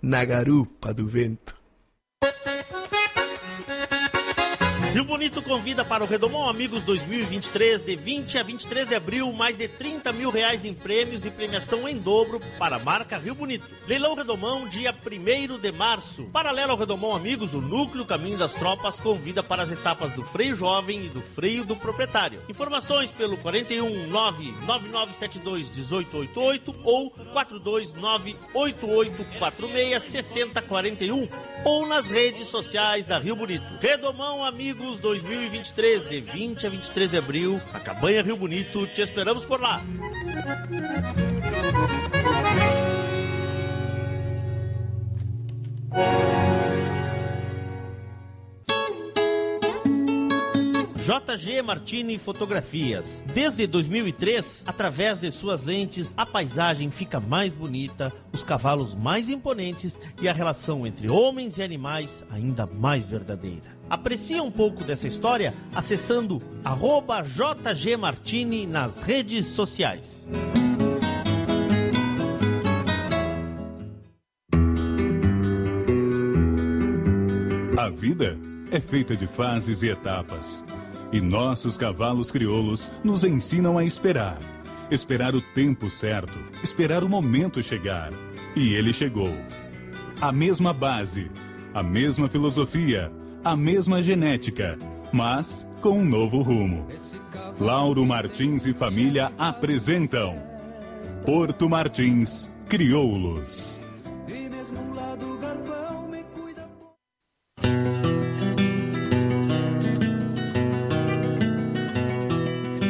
Na garupa do vento. Rio Bonito convida para o Redomão Amigos 2023, de 20 a 23 de abril, mais de 30 mil reais em prêmios e premiação em dobro para a marca Rio Bonito. Leilão Redomão, dia 1 de março. Paralelo ao Redomão Amigos, o Núcleo Caminho das Tropas convida para as etapas do freio jovem e do freio do proprietário. Informações pelo 41 99972 1888 ou 429 8846 6041 ou nas redes sociais da Rio Bonito. Redomão Amigos 2023, de 20 a 23 de abril, a Cabanha Rio Bonito. Te esperamos por lá. JG Martini Fotografias. Desde 2003, através de suas lentes, a paisagem fica mais bonita, os cavalos mais imponentes e a relação entre homens e animais ainda mais verdadeira. Aprecie um pouco dessa história acessando jgmartini nas redes sociais. A vida é feita de fases e etapas. E nossos cavalos crioulos nos ensinam a esperar. Esperar o tempo certo, esperar o momento chegar. E ele chegou. A mesma base, a mesma filosofia, a mesma genética, mas com um novo rumo. Lauro Martins e família apresentam Porto Martins Crioulos.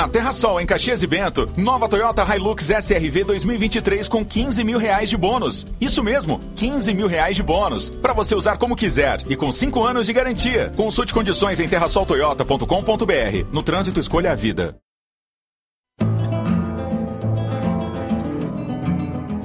Na Terra Sol, em Caxias e Bento, nova Toyota Hilux SRV 2023 com 15 mil reais de bônus. Isso mesmo, 15 mil reais de bônus. Para você usar como quiser e com 5 anos de garantia. Consulte condições em terrasoltoyota.com.br. No trânsito, escolha a vida.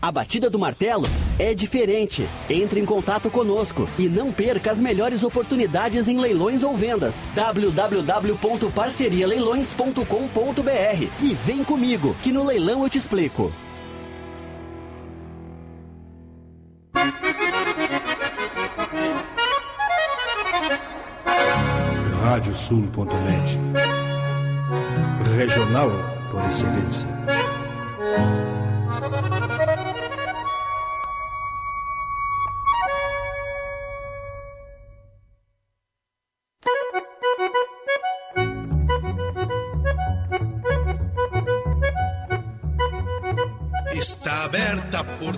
a batida do martelo é diferente. Entre em contato conosco e não perca as melhores oportunidades em leilões ou vendas. www.parcerialeilões.com.br e vem comigo que no leilão eu te explico. radiosul.net Regional por excelência.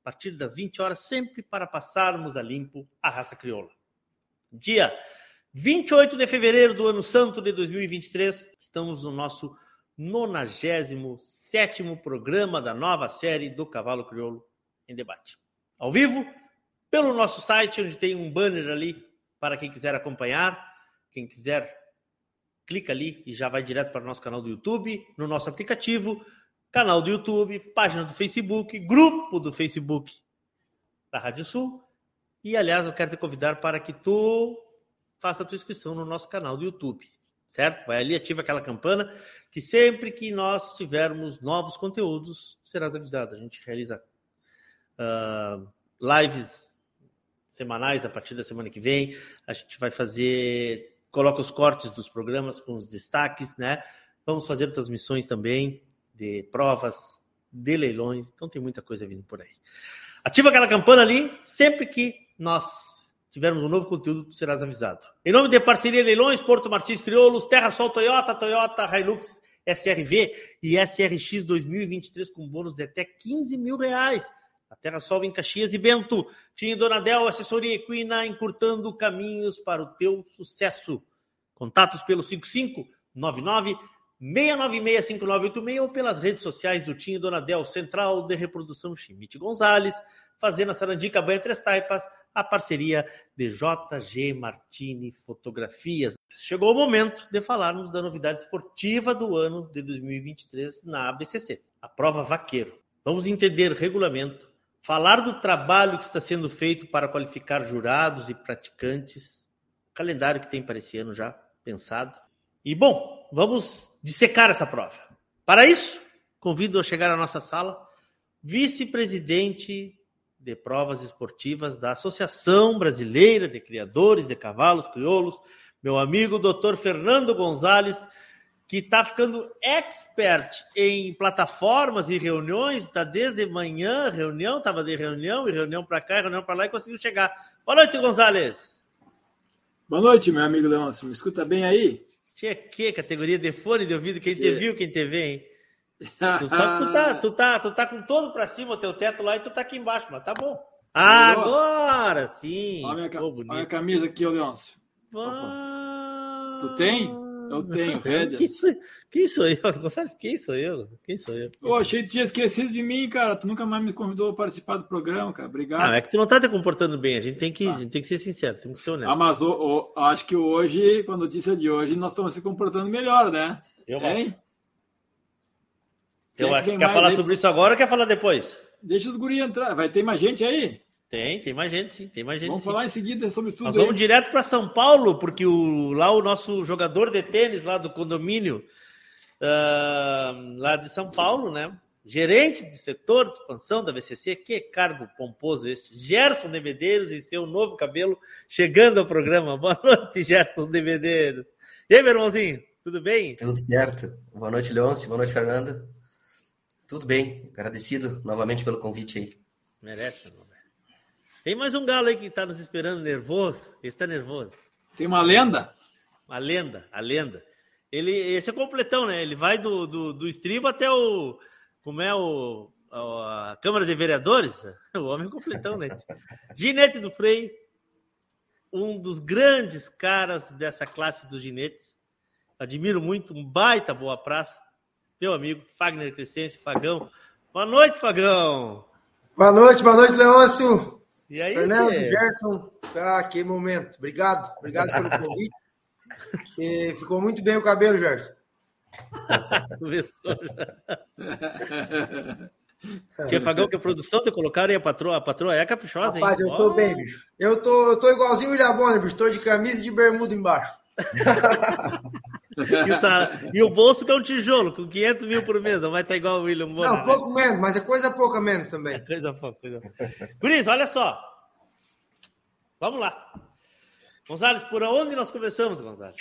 a partir das 20 horas, sempre para passarmos a limpo a raça crioula. Dia 28 de fevereiro do ano santo de 2023, estamos no nosso 97 programa da nova série do Cavalo Crioulo em Debate. Ao vivo, pelo nosso site, onde tem um banner ali para quem quiser acompanhar. Quem quiser, clica ali e já vai direto para o nosso canal do YouTube, no nosso aplicativo, canal do YouTube, página do Facebook, grupo do Facebook da Rádio Sul. E, aliás, eu quero te convidar para que tu faça a tua inscrição no nosso canal do YouTube, certo? Vai ali, ativa aquela campana, que sempre que nós tivermos novos conteúdos, serás avisado. A gente realiza uh, lives semanais a partir da semana que vem. A gente vai fazer, coloca os cortes dos programas com os destaques, né? Vamos fazer transmissões também de provas, de leilões. Então tem muita coisa vindo por aí. Ativa aquela campana ali, sempre que nós tivermos um novo conteúdo, tu serás avisado. Em nome de Parceria Leilões, Porto Martins Crioulos, Terra Sol Toyota, Toyota Hilux SRV e SRX 2023 com bônus de até 15 mil reais. A Terra Sol em Caxias e Bento. Tinha Donadel, assessoria equina, encurtando caminhos para o teu sucesso. Contatos pelo 5599 6965986 ou pelas redes sociais do Tinho Donadel, Central de Reprodução Chimite Gonzalez, Fazenda Sarandica Banha Três Taipas, a parceria de JG Martini Fotografias. Chegou o momento de falarmos da novidade esportiva do ano de 2023 na ABCC, a prova Vaqueiro. Vamos entender regulamento, falar do trabalho que está sendo feito para qualificar jurados e praticantes, calendário que tem para esse ano já pensado. E bom, vamos dissecar essa prova. Para isso, convido a chegar à nossa sala vice-presidente de provas esportivas da Associação Brasileira de Criadores de Cavalos Crioulos, meu amigo Dr. Fernando Gonzalez, que está ficando expert em plataformas e reuniões, está desde manhã, reunião, estava de reunião, e reunião para cá, reunião para lá, e conseguiu chegar. Boa noite, Gonzalez. Boa noite, meu amigo Leôncio. Me escuta bem aí? Tinha que categoria de fone de ouvido, quem te viu, quem te vê, hein? Tu, só que tu tá, tu, tá, tu tá com todo para cima o teu teto lá e tu tá aqui embaixo, mas tá bom. Agora sim. Olha a minha, Pô, olha a camisa aqui, ô Leôncio. Tu tem? Eu tenho, rédeas. Quem sou, eu? Gonçalves, quem sou eu? Quem sou eu? Pô, achei que tu tinha esquecido de mim, cara. Tu nunca mais me convidou a participar do programa, cara. Obrigado. É que tu não tá te comportando bem. A gente tem que, ah. gente tem que ser sincero, tem que ser honesto. Ah, mas o, o, acho que hoje, com a notícia de hoje, nós estamos se comportando melhor, né? Eu hein? Eu acho que quer falar aí? sobre isso agora ou quer falar depois? Deixa os guri entrar. Vai ter mais gente aí? Tem, tem mais gente, sim. Tem mais gente. Vamos sim. falar em seguida sobre tudo. Nós vamos direto para São Paulo, porque o, lá o nosso jogador de tênis lá do condomínio, uh, lá de São Paulo, né? Gerente de setor de expansão da VCC, que cargo pomposo este. Gerson de Medeiros e seu novo cabelo chegando ao programa. Boa noite, Gerson de Medeiros. E aí, meu irmãozinho, tudo bem? Tudo certo. Boa noite, Leôncio. Boa noite, Fernando. Tudo bem, agradecido novamente pelo convite aí. Merece, meu velho. Tem mais um galo aí que tá nos esperando nervoso. Esse tá nervoso. Tem uma lenda? Uma lenda, a lenda. Ele, esse é completão, né? Ele vai do, do, do estribo até o. Como é o. A Câmara de Vereadores? O homem é completão, né? Ginete do Freio, um dos grandes caras dessa classe dos ginetes. Admiro muito, um baita boa praça. Meu amigo Fagner Crescêncio, Fagão. Boa noite, Fagão. Boa noite, boa noite, Leôncio. E aí, Fernando? Gerson, ah, que momento. Obrigado, obrigado pelo convite. E ficou muito bem o cabelo, Gerson. que Fagão, que a produção te colocaram e a patroa, a patroa é caprichosa, hein? Rapaz, eu tô Ó, bem, bicho. Eu tô, eu tô igualzinho o William Bonner, bicho. Tô de camisa e de bermuda embaixo. E, e o bolso que é um tijolo, com 500 mil por mês, não vai estar igual o William Bonner. Não, pouco menos, mas é coisa pouca menos também. É coisa pouca, coisa pouca. Guris, olha só. Vamos lá. Gonzalez, por onde nós começamos, Gonzalez?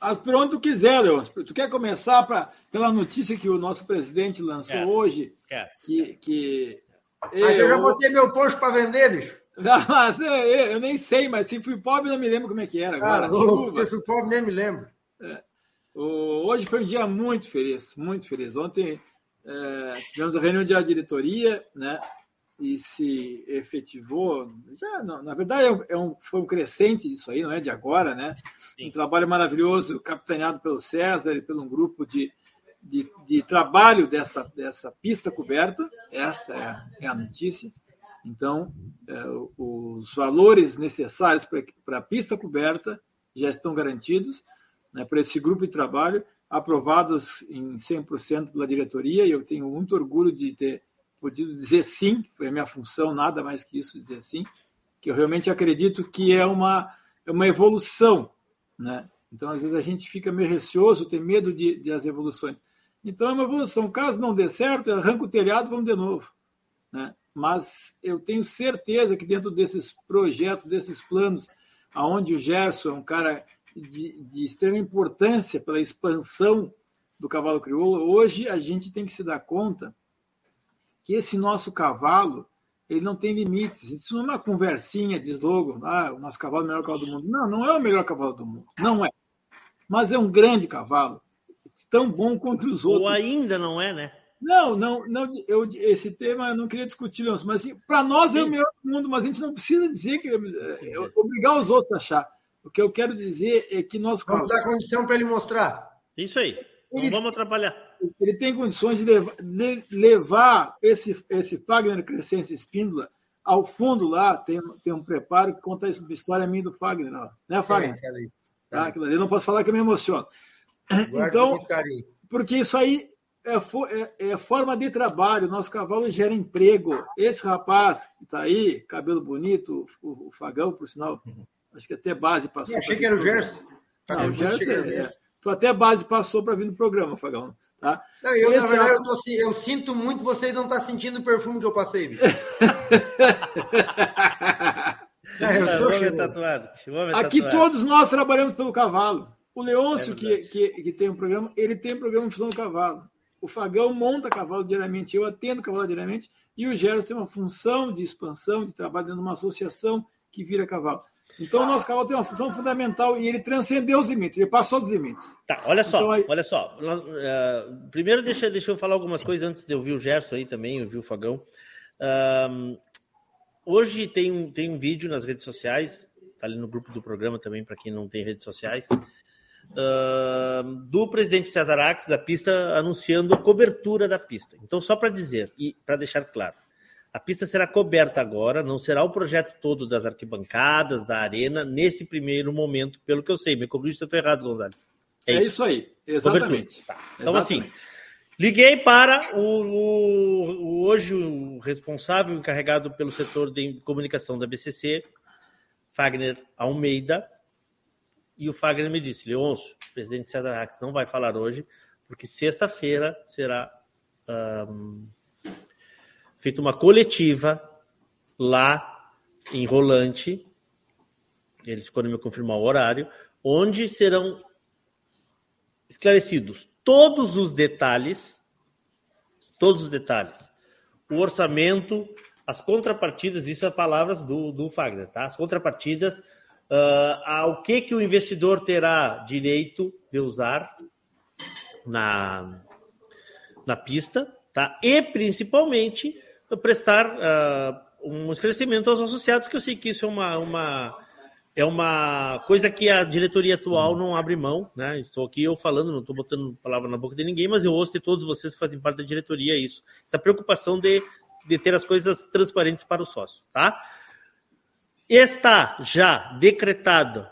Mas por onde tu quiser, Leôncio. Tu quer começar pra, pela notícia que o nosso presidente lançou Quero. hoje? Quero. Que. que Mas eu já botei meu posto pra vender, bicho. Não, mas eu, eu- nem sei, mas se fui pobre, eu não me lembro como é que era agora. Chuva. se eu fui pobre, nem me lembro. O- Hoje foi um dia muito feliz, muito feliz. Ontem eh, tivemos a reunião de diretoria, né? E se efetivou. Já, não, na verdade, é um- é um- foi um crescente disso aí, não é de agora, né? Um trabalho maravilhoso, capitaneado pelo César e pelo um grupo de, de, de trabalho dessa, dessa pista coberta. Esta é a, é a notícia. Então, eh, os valores necessários para a pista coberta já estão garantidos né, para esse grupo de trabalho, aprovados em 100% pela diretoria, e eu tenho muito orgulho de ter podido dizer sim, foi a minha função, nada mais que isso, dizer sim, que eu realmente acredito que é uma, é uma evolução. Né? Então, às vezes, a gente fica meio receoso, tem medo de, de as evoluções. Então, é uma evolução. Caso não dê certo, arranca o telhado, vamos de novo. Né? Mas eu tenho certeza que dentro desses projetos, desses planos, aonde o Gerson é um cara de, de extrema importância pela expansão do cavalo crioulo, hoje a gente tem que se dar conta que esse nosso cavalo ele não tem limites. Isso não é uma conversinha de slogan, ah, o nosso cavalo é o melhor cavalo do mundo. Não, não é o melhor cavalo do mundo. Não é. Mas é um grande cavalo, tão bom quanto os outros. Ou ainda não é, né? Não, não, não eu, esse tema eu não queria discutir, Leôncio, mas assim, para nós é o melhor do mundo, mas a gente não precisa dizer que é, obrigar os outros a achar. O que eu quero dizer é que nós Vamos dar condição para ele mostrar. Isso aí. Não Ele- vamos atrapalhar. Ele tem condições de levar, de levar esse, esse Fagner Crescense Espíndola ao fundo lá, tem, tem um preparo que conta uma história minha do Fagner, ó. né, Fagner? É, aquela aí. Tá, aquilo ali eu não posso falar que eu me emociono. Guarda Então, porque isso aí é, é- é forma de trabalho, nosso cavalo gera emprego. Esse rapaz que está aí, cabelo bonito, o, o Fagão, por sinal, acho que até base passou. Eu achei que era o Gerson. Não, o Gerson é, é. Tu até base passou para vir no programa, Fagão. Tá? Não, eu, na Esse verdade, é- eu, tô eu sinto muito vocês não estar sentindo o perfume que eu passei, bicho. É, eu tô é tatuado. Aqui tatuado. todos nós trabalhamos pelo cavalo. O Leôncio, É que, que, que tem um programa, ele tem um programa em função do cavalo. O Fagão monta cavalo diariamente, eu atendo cavalo diariamente, e o Gerson tem uma função de expansão, de trabalho dentro de uma associação que vira cavalo. Então, o nosso cavalo tem uma função fundamental e ele transcendeu os limites, ele passou dos limites. Tá, olha só, Então, aí- olha só. Eh, primeiro, deixa, deixa eu falar algumas coisas antes de eu ouvir o Gerson aí também, eu vi o Fagão. Ahn, hoje tem um, tem um vídeo nas redes sociais, tá ali no grupo do programa também, para quem não tem redes sociais, ahn, do presidente César Ax da pista anunciando a cobertura da pista. Então, só para dizer e para deixar claro, a pista será coberta agora, não será o projeto todo das arquibancadas, da arena, nesse primeiro momento, pelo que eu sei. Me corrija se eu estou errado, Gonzalo. É, isso. aí, exatamente. Tá. Então, assim, Exatamente. liguei para o, o- o- hoje o responsável encarregado pelo setor de comunicação da BCC, Fagner Almeida, e o Fagner me disse, Leôncio, o presidente César Rax não vai falar hoje, porque sexta-feira será ahn, feita uma coletiva lá em Rolante, ele ficou de me confirmar o horário, onde serão esclarecidos todos os detalhes, todos os detalhes. O orçamento, as contrapartidas, isso é palavras do, do Fagner, tá? As contrapartidas, uh, ao que, que o investidor terá direito de usar na, na pista, tá? E principalmente prestar uh, um esclarecimento aos associados, que eu sei que isso é uma, uma é uma coisa que a diretoria atual não abre mão, né? Estou aqui eu falando, não estou botando palavra na boca de ninguém, mas eu ouço de todos vocês que fazem parte da diretoria isso. Essa preocupação de, de ter as coisas transparentes para o sócio, tá? Está já decretado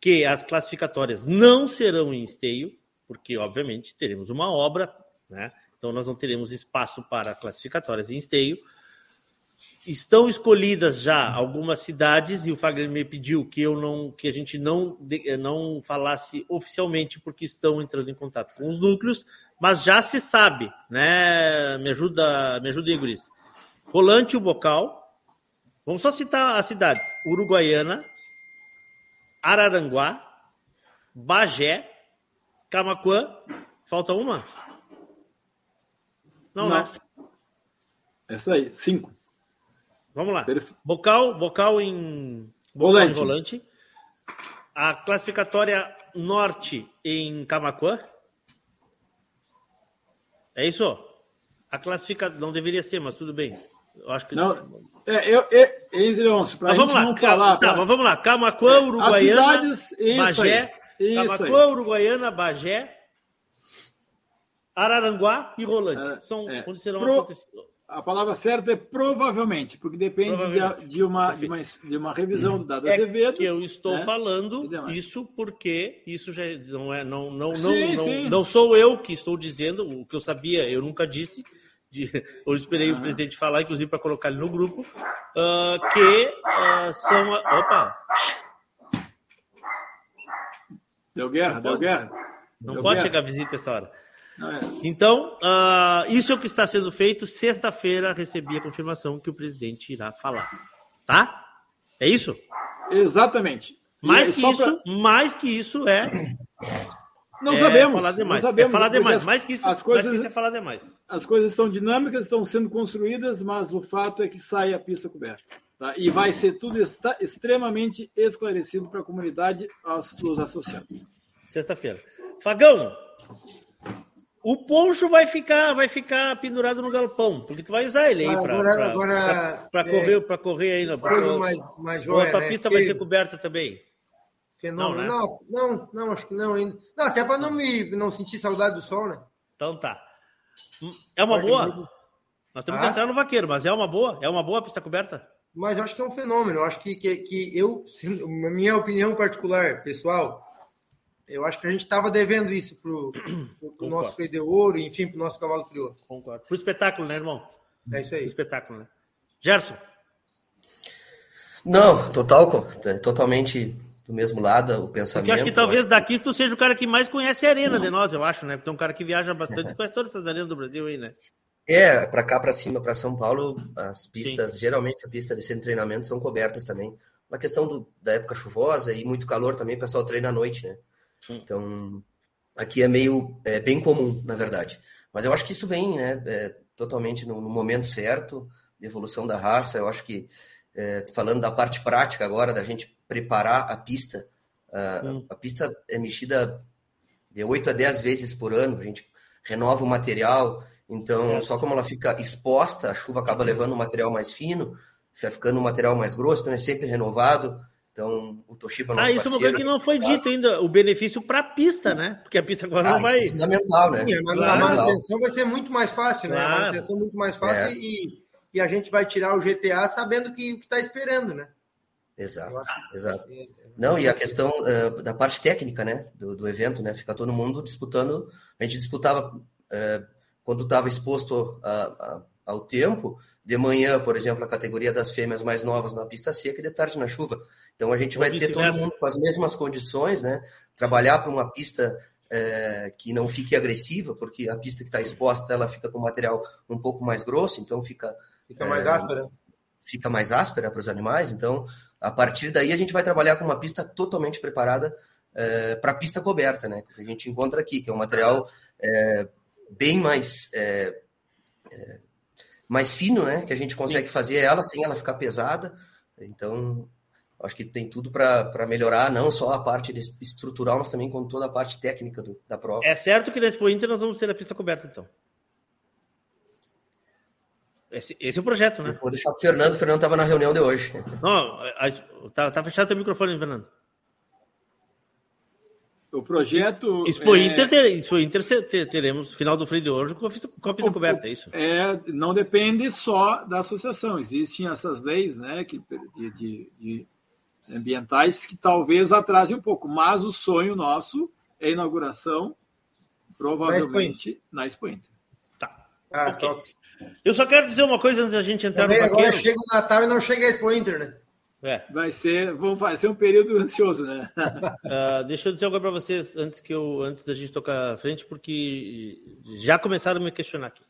que as classificatórias não serão em esteio, porque, obviamente, teremos uma obra, né? Então, nós não teremos espaço para classificatórias em esteio estão escolhidas já algumas cidades e o Fagner me pediu que eu não que a gente não não falasse oficialmente porque estão entrando em contato com os núcleos, mas já se sabe, né? Me ajuda, me ajuda Igoris. Rolante o Bocal. Vamos só citar as cidades: Uruguaiana, Araranguá, Bagé, Camacuã. Falta uma? Não, não. né? Essa aí, cinco. Vamos lá. Bocal, bocal em volante. Em volante. A classificatória norte em Camacuã. É isso? A classificação não deveria ser, mas tudo bem. Eu acho que não. É, eu, eu, para vamos lá, não falar. Tá, mas vamos lá. Camacuã, é, Uruguaiana, cidades, Bagé. Camacuã, Uruguaiana, Bagé, Araranguá e Rolante. É, São é. onde serão Pro... A palavra certa é provavelmente, porque depende de, de, uma, de, uma, de uma revisão do dado é Azevedo. Que eu estou né? falando isso porque isso já não é não não não sim, não, sim. não sou eu que estou dizendo o que eu sabia, eu nunca disse. De, eu esperei o presidente falar, inclusive para colocar ele no grupo, uh, que uh, são. Opa! Deu guerra, não deu pode, guerra. Não deu pode guerra. chegar visita essa hora. É. Então, uh, isso é o que está sendo feito. Sexta-feira recebi a confirmação que o presidente irá falar. Tá? É isso? Exatamente. Mais que isso, pra... mais que isso é. Não é sabemos. Falar demais. Não sabemos. É falar demais. As, mais que isso, as coisas, mais que isso é falar demais. As coisas estão dinâmicas, estão sendo construídas, mas o fato é que sai a pista coberta. Tá? E vai ser tudo extremamente esclarecido para a comunidade, aos, os associados. Sexta-feira. Fagão, o poncho vai ficar, vai ficar pendurado no galpão, porque tu vai usar ele aí para correr, é, para correr aí. Pra, mais, mais joia, a tua né? pista vai ser coberta também. Fenômeno. Não, né? não, não, não, acho que não ainda. Não, até para não me não sentir saudade do sol, né? Então tá. É uma boa? Nós temos ah. que entrar no vaqueiro, mas é uma boa? É uma boa pista coberta? Mas eu acho que é um fenômeno. Eu acho que, que, que eu, minha opinião particular, pessoal, eu acho que a gente estava devendo isso para o nosso Freio de Ouro, enfim, para o nosso cavalo crioulo. Concordo. Para o espetáculo, né, irmão? É isso aí. Pro espetáculo, né? Gerson? Não, total, totalmente do mesmo lado, o pensamento. Porque eu acho que talvez acho... daqui tu seja o cara que mais conhece a arena Não. de nós, eu acho, né? Porque é um cara que viaja bastante, conhece todas essas arenas do Brasil aí, né? É, para cá, para cima, para São Paulo, as pistas, Sim. geralmente a pista de centro de treinamento são cobertas também. Uma questão do, da época chuvosa e muito calor também, o pessoal treina à noite, né? Então, aqui é meio é, bem comum, na verdade. Mas eu acho que isso vem né, é, totalmente no, no, momento certo de evolução da raça. Eu acho que, é, falando da parte prática agora, da gente preparar a pista, a, a pista é mexida de 8 a 10 vezes por ano, a gente renova o material, então, só como ela fica exposta, a chuva acaba levando o material mais fino, vai ficando um material mais grosso, então é sempre renovado. Então, o Toshiba nosso Ah, isso é uma coisa que não foi dito ainda, o benefício para a pista, né? Porque a pista agora ah, não vai. É fundamental, né? Sim, mas claro. a manutenção vai ser muito mais fácil, claro. né? A manutenção muito mais fácil é. e, e a gente vai tirar o GTA sabendo que o que está esperando, né? Exato, exato. Não, e a questão uh, da parte técnica, né, do, do, evento, né, fica todo mundo disputando. A gente disputava uh, quando estava exposto a, a, ao tempo, de manhã, por exemplo, a categoria das fêmeas mais novas na pista seca e de tarde na chuva. Então a gente vai ter todo mundo com as mesmas condições, né? Trabalhar para uma pista é, que não fique agressiva, porque a pista que está exposta ela fica com material um pouco mais grosso, então fica fica mais é, áspera. Fica mais áspera para os animais. Então a partir daí a gente vai trabalhar com uma pista totalmente preparada é, para pista coberta, né? Que a gente encontra aqui, que é um material bem mais mais fino, né? Que a gente consegue Sim. fazer ela sem ela ficar pesada. Então, acho que tem tudo para melhorar, não só a parte estrutural, mas também com toda a parte técnica do, da prova. É certo que na Expo Inter nós vamos ter a pista coberta, então. Esse, esse é o projeto, né? Eu vou deixar o Fernando, o Fernando estava na reunião de hoje. Não, a, tá, tá fechado o microfone, Fernando. O projeto. Expo é... Inter, ter, Expo Inter teremos final do freio de hoje com a pista, com a pista o, coberta, é isso? É, não depende só da associação. Existem essas leis né, que, de, de, de ambientais que talvez atrasem um pouco, mas o sonho nosso é a inauguração, provavelmente, na Expo Inter. Tá. Ah, okay. top. Eu só quero dizer uma coisa antes da gente entrar Também no. Agora chega o Natal e não chega a Expo Inter, né? É. Vai ser, vamos fazer um período ansioso, né? uh, deixa eu dizer algo para vocês antes que eu, antes da gente tocar à frente, porque já começaram a me questionar aqui.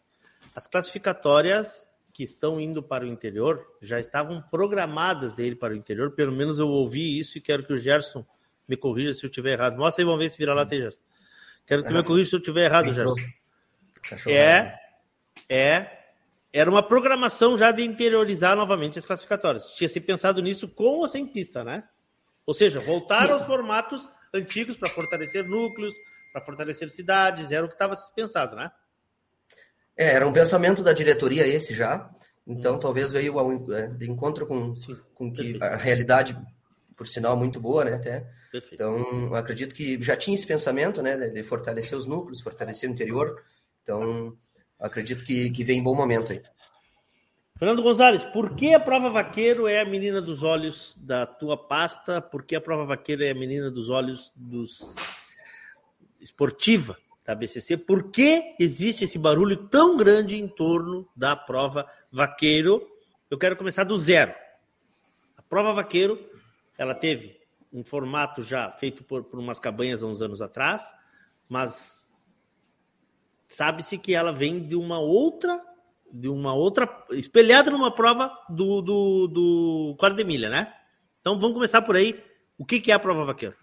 As classificatórias que estão indo para o interior já estavam programadas dele para o interior. Pelo menos eu ouvi isso e quero que o Gerson me corrija se eu estiver errado. Mostra aí, vamos ver se vira lá, tem Gerson. Quero que me corrija se eu estiver errado, Gerson. É, é era uma programação já de interiorizar novamente as classificatórias. Tinha se pensado nisso com ou sem pista, né? Ou seja, voltar aos formatos antigos para fortalecer núcleos, para fortalecer cidades, era o que estava pensado, né? É, era um pensamento da diretoria esse já. Então, hum. talvez veio ao é, encontro com, com que a realidade, por sinal, muito boa, né? Até. Perfeito. Então, acredito que já tinha esse pensamento, né? De fortalecer os núcleos, fortalecer o interior. Então, acredito que, que vem em bom momento aí. Fernando Gonzalez, por que a prova vaqueiro é a menina dos olhos da tua pasta? Por que a prova vaqueiro é a menina dos olhos dos esportiva da BCC? Por que existe esse barulho tão grande em torno da prova vaqueiro? Eu quero começar do zero. A prova vaqueiro, ela teve um formato já feito por, por umas cabanhas há uns anos atrás, mas sabe-se que ela vem de uma outra, de uma outra, espelhada numa prova do, do, do quarto de milha, né? Então vamos começar por aí. O que, que é a prova vaqueiro?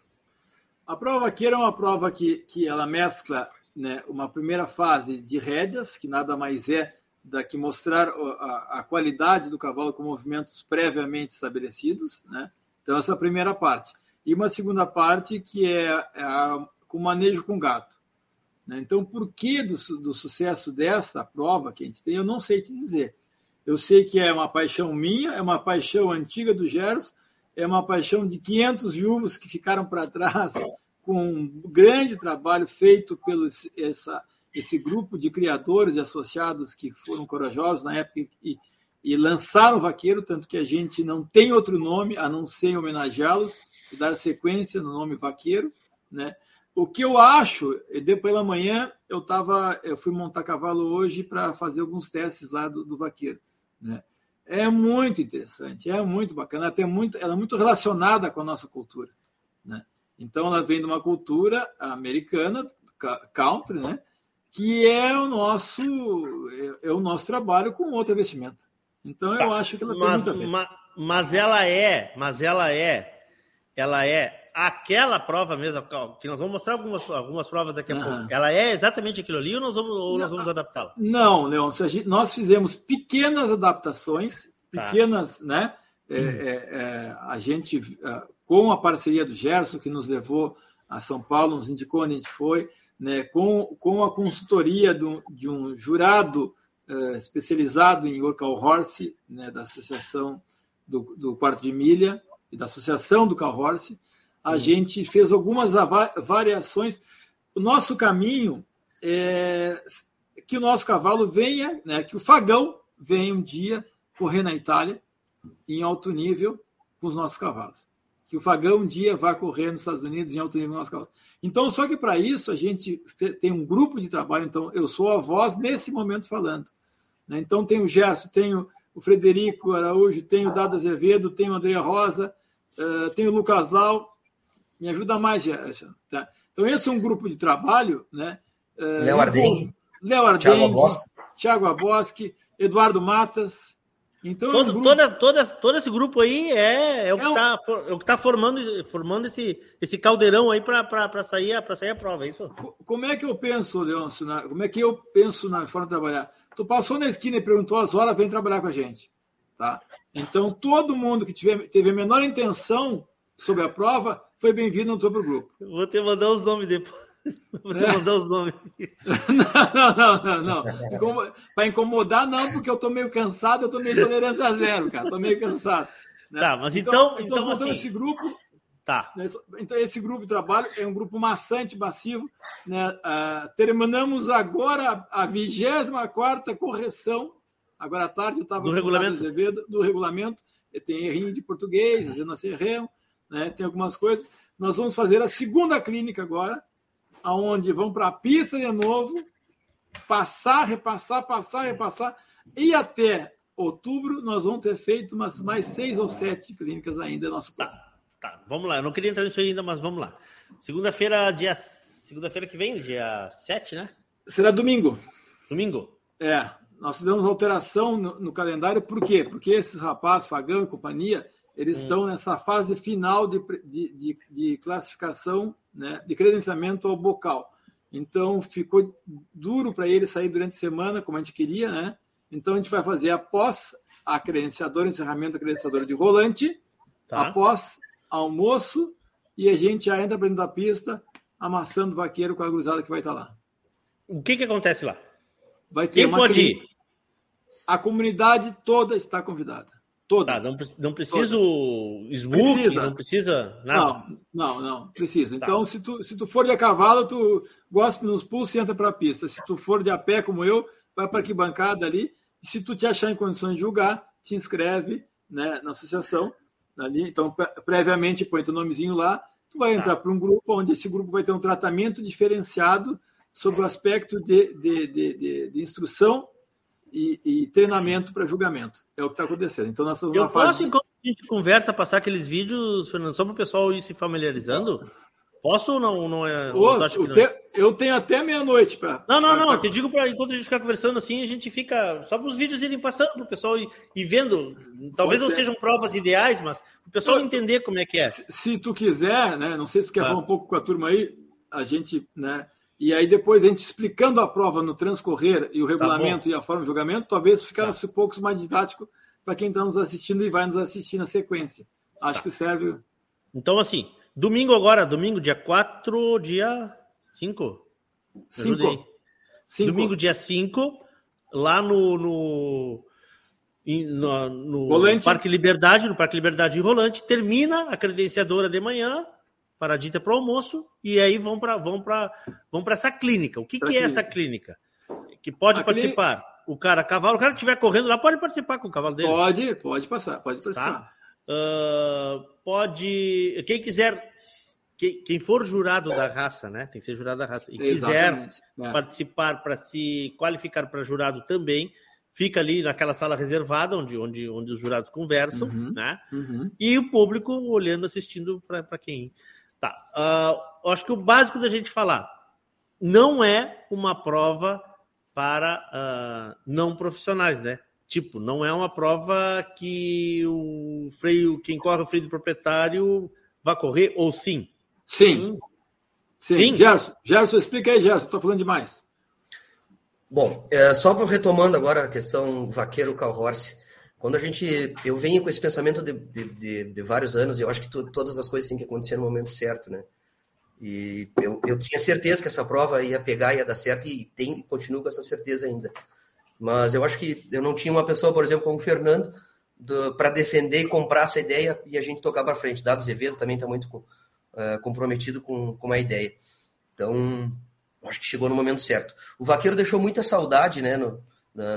A prova vaqueiro é uma prova que, que ela mescla né, uma primeira fase de rédeas, que nada mais é da que mostrar a, a qualidade do cavalo com movimentos previamente estabelecidos, né? Então essa é a primeira parte. E uma segunda parte que é, é a, com manejo com gato. Né? Então, por que do, do sucesso dessa prova que a gente tem, eu não sei te dizer. Eu sei que é uma paixão minha, é uma paixão antiga do Geros, é uma paixão de 500 viúvos que ficaram para trás com um grande trabalho feito pelo essa, esse grupo de criadores e associados que foram corajosos na época e, e lançaram o Vaqueiro, tanto que a gente não tem outro nome a não ser homenageá-los e dar sequência no nome Vaqueiro, né? O que eu acho, depois pela manhã eu tava, eu fui montar cavalo hoje para fazer alguns testes lá do, do vaqueiro, né? É muito interessante, é muito bacana, tem muito, ela é muito relacionada com a nossa cultura, né? Então ela vem de uma cultura americana, country, né? Que é o nosso é, é o nosso trabalho com outra vestimenta. Então eu tá. acho que ela tem mas, muito a ver. Mas, mas ela é, mas ela é, ela é aquela prova mesmo, que nós vamos mostrar algumas, algumas provas daqui a uhum. pouco, ela é exatamente aquilo ali ou nós vamos, ou nós vamos adaptá-la? Não, Leon, nós fizemos pequenas adaptações, tá. pequenas, tá. né? É, hum. é, é, a gente, é, com a parceria do Gerson, que nos levou a São Paulo, nos indicou onde a gente foi, né, com, com a consultoria do, de um jurado é, especializado em local horse, né, da Associação do, do Quarto de Milha e da Associação do Cal Horse, a gente fez algumas variações. O nosso caminho é que o nosso cavalo venha, né, que o fagão venha um dia correr na Itália em alto nível com os nossos cavalos. Que o fagão um dia vá correr nos Estados Unidos em alto nível com os nossos cavalos. Então, só que para isso a gente tem um grupo de trabalho. Então, eu sou a voz nesse momento falando. Né? Então, tem o Gerson, tem o Frederico Araújo, tem o Dado Azevedo, tem o André Rosa, uh, tem o Lucas Lau, me ajuda mais, Gerson. Tá? Então, esse é um grupo de trabalho, né? É, Léo Ardengue. Léo Ardengue, Thiago Aboschi, Eduardo Matas. Então, todo, é um grupo... toda, toda, todo esse grupo aí é, é o que está é um... é tá formando, formando esse, esse caldeirão aí para sair, sair a prova, é isso? Como é que eu penso, Leôncio, na, como é que eu penso na forma de trabalhar? Tu passou na esquina e perguntou as horas, vem trabalhar com a gente. Tá? Então, todo mundo que tiver, teve a menor intenção sobre a prova foi bem-vindo ao teu grupo. Vou te mandar os nomes depois. Vou te é. mandar os nomes. não, não, não, não. Para incomodar, não, porque eu tô meio cansado, eu tô meio tolerância zero, cara. Tô meio cansado. Né? Tá, mas então. Então, então, então assim... esse grupo. Tá. Né? Então, esse grupo de trabalho é um grupo maçante, massivo. Né? Uh, terminamos agora a 24 correção. Agora à tarde eu estava do regulamento. Azevedo, do regulamento. Tem errinho de português, às vezes nós erramos, né? tem algumas coisas. Nós vamos fazer a segunda clínica agora, aonde vão para a pista de novo, passar, repassar, passar, repassar, e até outubro nós vamos ter feito umas mais seis ou sete clínicas ainda nosso plano. Tá, tá, vamos lá. Eu não queria entrar nisso ainda, mas vamos lá. Segunda-feira, dia segunda-feira que vem, dia 7, né? Será domingo. Domingo? É. Nós fizemos alteração no, no calendário, por quê? Porque esses rapazes, Fagão e companhia, eles hum. estão nessa fase final de, de, de, de classificação, né, de credenciamento ao bocal. Então, ficou duro para eles sair durante a semana, como a gente queria, né? Então, a gente vai fazer após a credenciadora, encerramento da credenciadora de rolante, tá. após almoço, e a gente já entra para dentro da pista, amassando o vaqueiro com a cruzada que vai estar lá. O que, que acontece lá? Vai ter Quem pode clínica. ir? A comunidade toda está convidada. Toda. Tá, não, não preciso smoke, precisa. não precisa nada. Não, não, não precisa. Tá. Então, se tu, se tu for de a cavalo, tu gospe nos pulsos e entra para a pista. Se tu for de a pé, como eu, vai para que bancada ali. E se tu te achar em condições de julgar, te inscreve né, na associação. Ali. Então, previamente, põe teu nomezinho lá. Tu vai entrar tá. para um grupo onde esse grupo vai ter um tratamento diferenciado sobre o aspecto de, de, de, de, de instrução e, e treinamento para julgamento. É o que está acontecendo. Então, nós estamos Eu posso, fase... enquanto a gente conversa, passar aqueles vídeos, Fernando, só para o pessoal ir se familiarizando? Posso ou não? não é, Ô, não te... Eu tenho até meia-noite para. Não, não, não. Pra... Te digo para enquanto a gente ficar conversando assim, a gente fica. Só para os vídeos irem passando para o pessoal ir, ir vendo. Talvez não sejam provas ideais, mas o pessoal entender como é que é. Se, se tu quiser, né? Não sei se tu quer ah. falar um pouco com a turma aí, a gente, né? E aí depois a gente explicando a prova no transcorrer e o tá regulamento tá e a forma de julgamento, talvez ficasse tá. um pouco mais didático para quem está nos assistindo e vai nos assistir na sequência. Acho tá. que serve. Então, assim, domingo agora, domingo, dia 4, dia 5? 5. Domingo, dia 5, lá no, no, no, no Parque Liberdade, no Parque Liberdade em Rolante, termina a credenciadora de manhã, paradita para o almoço, e aí vão para vão vão essa clínica. O que, que é essa clínica? Que pode a participar? Clínica... O cara, cavalo, o cara que estiver correndo lá pode participar com o cavalo dele. Pode, pode passar, pode participar. Tá? Uh, pode. Quem quiser. Quem, quem, for jurado da raça, né? Tem que ser jurado da raça. E Exatamente. quiser é. participar para se qualificar para jurado também, fica ali naquela sala reservada onde, onde, onde os jurados conversam, uhum, né? Uhum. E o público olhando, assistindo para quem Tá. Uh, acho que o básico da gente falar não é uma prova para uh, não profissionais, né? Tipo, não é uma prova que o freio, quem corre o freio do proprietário vai correr, ou sim? Sim. Sim. sim. Gerson, Gerson, explica aí, Gerson, estou falando demais. Bom, é, só retomando agora a questão vaqueiro cal horse, quando a gente. Eu venho com esse pensamento de, de, de, de vários anos, e eu acho que tu, todas as coisas têm que acontecer no momento certo, né? E eu, eu tinha certeza que essa prova ia pegar, ia dar certo, e tem, continuo com essa certeza ainda. Mas eu acho que eu não tinha uma pessoa, por exemplo, como o Fernando, para defender e comprar essa ideia e a gente tocar para frente. Dado Azevedo também está muito uh, comprometido com, com a ideia. Então, acho que chegou no momento certo. O Vaqueiro deixou muita saudade né, no,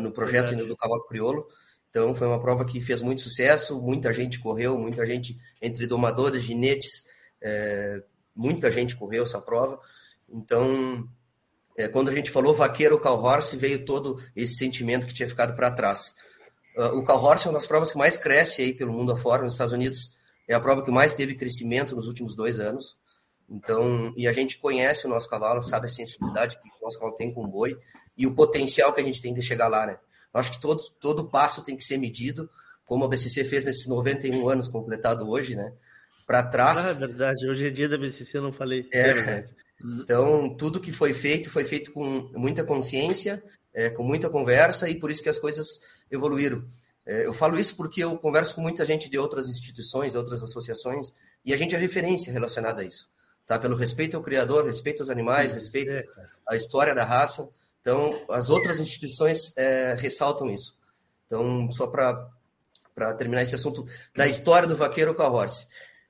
no projeto do Cavalo Criolo. Então foi uma prova que fez muito sucesso, muita gente correu, muita gente entre domadores, ginetes, é, muita gente correu essa prova. Então, é, quando a gente falou vaqueiro Cal Horse, veio todo esse sentimento que tinha ficado para trás. Uh, o Cal Horse é uma das provas que mais cresce aí pelo mundo afora, nos Estados Unidos. É a prova que mais teve crescimento nos últimos dois anos. Então, e a gente conhece o nosso cavalo, sabe a sensibilidade que o nosso cavalo tem com o boi e o potencial que a gente tem de chegar lá, né? Acho que todo, todo passo tem que ser medido, como a BCC fez nesses 91 anos completado hoje, né? Para trás. Ah, é verdade. Hoje é dia da BCC, eu não falei. É, é verdade. Então, tudo que foi feito, foi feito com muita consciência, é, com muita conversa e por isso que as coisas evoluíram. É, eu falo isso porque eu converso com muita gente de outras instituições, outras associações, e a gente é referência relacionada a isso. Tá? Pelo respeito ao criador, respeito aos animais, respeito à história da raça. Então, as outras instituições é, ressaltam isso. Então, só para terminar esse assunto da história do vaqueiro com a horse.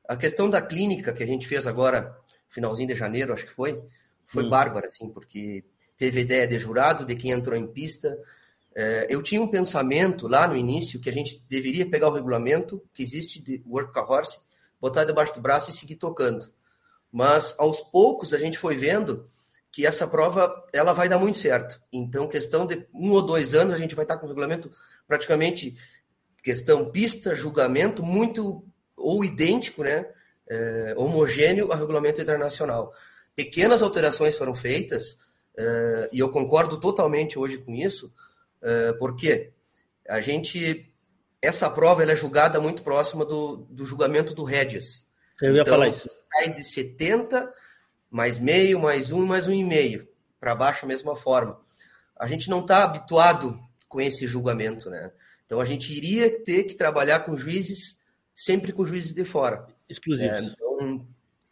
A questão da clínica que a gente fez agora, finalzinho de janeiro, acho que foi, foi hum. bárbara, assim, porque teve ideia de jurado, de quem entrou em pista. É, eu tinha um pensamento lá no início que a gente deveria pegar o regulamento que existe de Work a Horse, botar debaixo do braço e seguir tocando. Mas aos poucos a gente foi vendo que essa prova ela vai dar muito certo. Então, questão de um ou dois anos, a gente vai estar com o regulamento praticamente questão pista, julgamento, muito ou idêntico, né? É, homogêneo ao regulamento internacional. Pequenas alterações foram feitas, é, e eu concordo totalmente hoje com isso, é, porque a gente. Essa prova ela é julgada muito próxima do, do julgamento do Regis. Eu ia então, falar isso. Sai de 70 mais meio, mais um, mais um e meio, para baixo a mesma forma. A gente não está habituado com esse julgamento, né? Então a gente iria ter que trabalhar com juízes, sempre com juízes de fora. Exclusivos. É, então,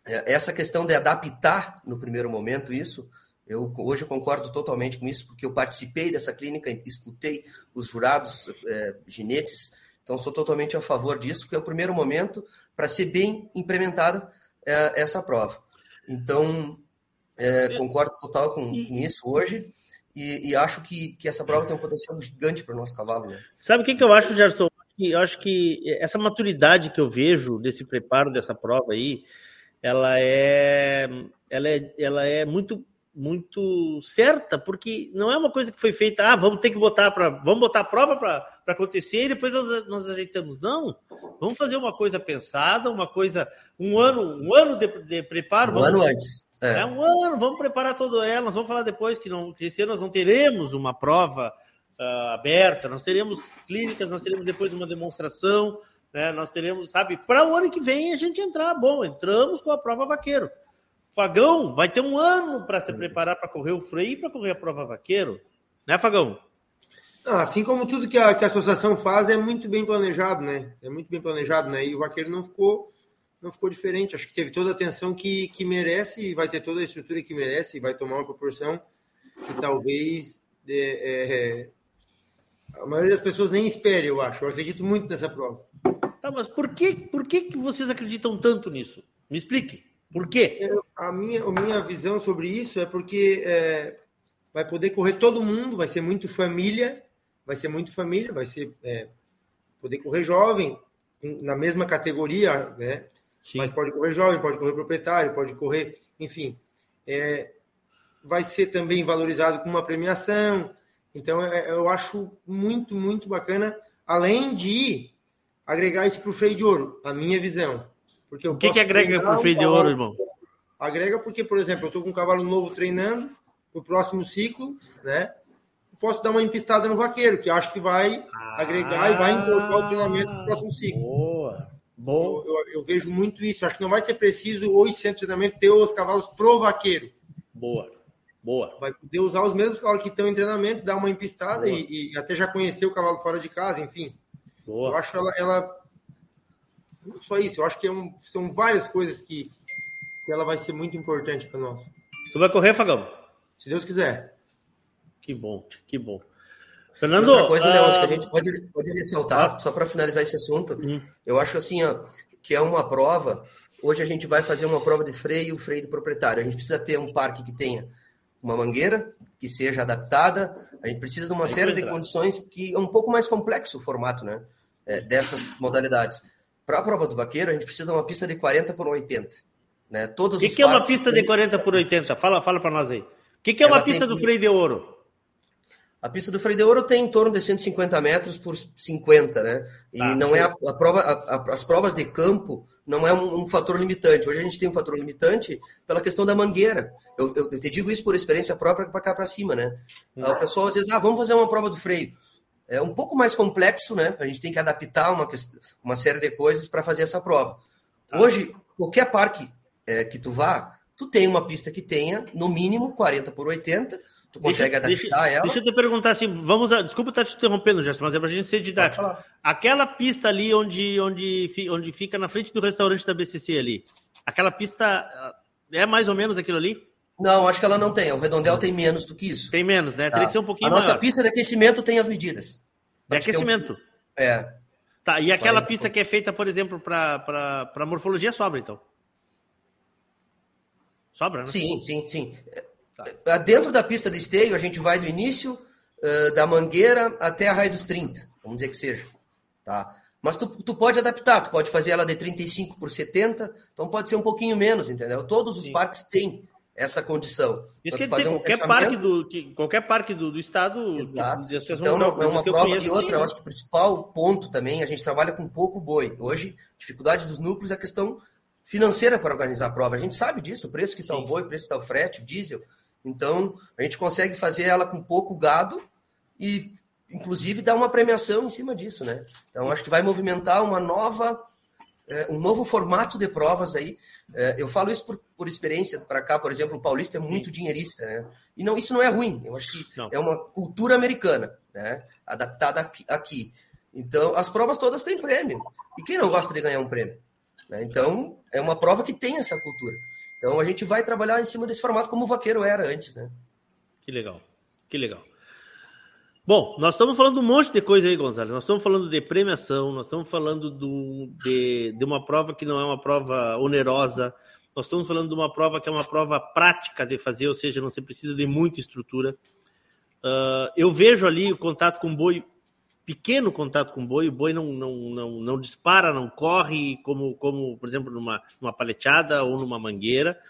é, essa questão de adaptar no primeiro momento isso, eu hoje eu concordo totalmente com isso, porque eu participei dessa clínica, escutei os jurados, é, ginetes, então sou totalmente a favor disso, porque é o primeiro momento para ser bem implementada é, essa prova. Então, é, concordo total com, com, isso hoje e, e, acho que, que essa prova tem um potencial gigante para o nosso cavalo. Né? Sabe o que, que eu acho, Gerson? Eu acho que essa maturidade que eu vejo desse preparo dessa prova aí, ela é, ela é, ela é muito muito certa, porque não é uma coisa que foi feita, ah, vamos ter que botar para, vamos botar a prova para acontecer e depois nós, nós, ajeitamos. Não, vamos fazer uma coisa pensada, uma coisa, um ano, um ano de, de preparo. Um ano antes. É. é. um ano, vamos preparar todo ela. Nós vamos falar depois que, não, que esse ano nós não teremos uma prova uh, aberta, nós teremos clínicas, nós teremos depois uma demonstração, né? Nós teremos, sabe, para o ano que vem a gente entrar. Bom, entramos com a prova vaqueiro. Fagão vai ter um ano para se preparar para correr o freio e para correr a prova vaqueiro, né, Fagão? assim como tudo que a, que a associação faz é muito bem planejado, né? É muito bem planejado, né? E o vaqueiro não ficou não ficou diferente. Acho que teve toda a atenção que, que merece e vai ter toda a estrutura que merece e vai tomar uma proporção que talvez é, é, a maioria das pessoas nem espere, eu acho. Eu acredito muito nessa prova. Tá, mas por que, por que, que vocês acreditam tanto nisso? Me explique. Por quê? a, minha, a minha visão sobre isso é porque é, vai poder correr todo mundo, vai ser muito família, vai ser muito família, vai ser é, poder correr jovem na mesma categoria, né? Sim. Mas pode correr jovem, pode correr proprietário, pode correr, enfim. É, vai ser também valorizado com uma premiação. Então, é, eu acho muito, muito bacana, além de agregar isso para o freio de ouro, a minha visão. Porque o que, que agrega para o freio de ouro, irmão? Agrega porque, por exemplo, eu estou com um cavalo novo treinando no próximo ciclo, né? Posso dar uma empistada no vaqueiro, que acho que vai ah, agregar e vai importar o treinamento no próximo ciclo. Boa, boa. Eu, eu, eu, vejo muito isso. Acho que não vai ser preciso hoje centro de treinamento ter os cavalos pro vaqueiro. Boa, boa. Vai poder usar os mesmos cavalos que estão em treinamento, dar uma empistada e, e, até já conhecer o cavalo fora de casa, enfim. Boa. Eu acho ela, ela só isso. Eu acho que é um, são várias coisas que, que ela vai ser muito importante para nós. Tu vai correr, Fagão? Se Deus quiser. Que bom, que bom. Fernando. Outra coisa, uh... Leôncio, que a gente pode, pode ressaltar, ah. só para finalizar esse assunto, hum. eu acho assim, ó, que é uma prova. Hoje a gente vai fazer uma prova de freio, freio do proprietário. A gente precisa ter um parque que tenha uma mangueira que seja adaptada. A gente precisa de uma série de condições que é um pouco mais complexo o formato, né? É, dessas modalidades. Para a prova do vaqueiro, a gente precisa de uma pista de 40 por 80. Né? Todos o que, que é uma pista de 40 por 80? Fala, fala para nós aí. O que, que é uma pista do freio de ouro? A pista do freio de ouro tem em torno de 150 metros por 50, né? E tá, não é a, a prova, a, a, as provas de campo não é um, um, fator limitante. Hoje a gente tem um fator limitante pela questão da mangueira. Eu, eu, eu te digo isso por experiência própria para cá para cima, né? Hum. O pessoal às vezes, ah, vamos fazer uma prova do freio é um pouco mais complexo, né? A gente tem que adaptar uma, uma série de coisas para fazer essa prova. Tá. Hoje, qualquer parque é, que tu vá, tu tem uma pista que tenha, no mínimo, 40 por 80, tu consegue deixa, adaptar deixa, ela. Deixa eu te perguntar assim, vamos a, desculpa estar te interrompendo, Gerson, mas é pra gente ser didático. Aquela pista ali onde, onde, onde fica na frente do restaurante da BCC ali, aquela pista é mais ou menos aquilo ali? Não, acho que ela não tem. O redondel tem menos do que isso. Tem menos, né? Teria Tá. que ser um pouquinho A nossa maior. pista de aquecimento tem as medidas. De aquecimento. É. Tá, e aquela 40. pista que é feita, por exemplo, para morfologia sobra, então? Sobra, né? Sim, sim, sim. É, Dentro da pista de esteio, a gente vai do início eh, da mangueira até a raio dos 30, vamos dizer que seja. Tá? Mas tu, tu pode adaptar, tu pode fazer ela de 35 por 70, então pode ser um pouquinho menos, entendeu? Todos os parques têm essa condição. Isso quer dizer, um qualquer fechamento- parque, do, que, qualquer parque do, do estado. Exato. Então, não, é uma prova conheço, e outra, eu né? acho que o principal ponto também, a gente trabalha com pouco boi. Hoje, dificuldade dos núcleos é a questão financeira para organizar a prova. A gente sabe disso, o preço que está o boi, o preço que está o frete, o diesel. Então, a gente consegue fazer ela com pouco gado e, inclusive, dar uma premiação em cima disso, né? Então, acho que vai movimentar uma nova, um novo formato de provas aí. Eh, eu falo isso por, por experiência para cá, por exemplo, o paulista é muito dinheirista, né? E não, isso não é ruim. Eu acho que é uma cultura americana, né? Adaptada aqui- aqui. Então, as provas todas têm prêmio. E quem não gosta de ganhar um prêmio? né? Então, é uma prova que tem essa cultura. Então, a gente vai trabalhar em cima desse formato como o vaqueiro era antes, né? Que legal, que legal. Bom, nós estamos falando um monte de coisa aí, Gonzalo. Nós estamos falando de premiação, nós estamos falando do, de, de uma prova que não é uma prova onerosa, nós estamos falando de uma prova que é uma prova prática de fazer, ou seja, não se precisa de muita estrutura. Ah, eu vejo ali o contato com o boi, pequeno contato com o boi, o boi não, não, não, não dispara, não corre, como, como por exemplo, numa, numa paleteada ou numa mangueira.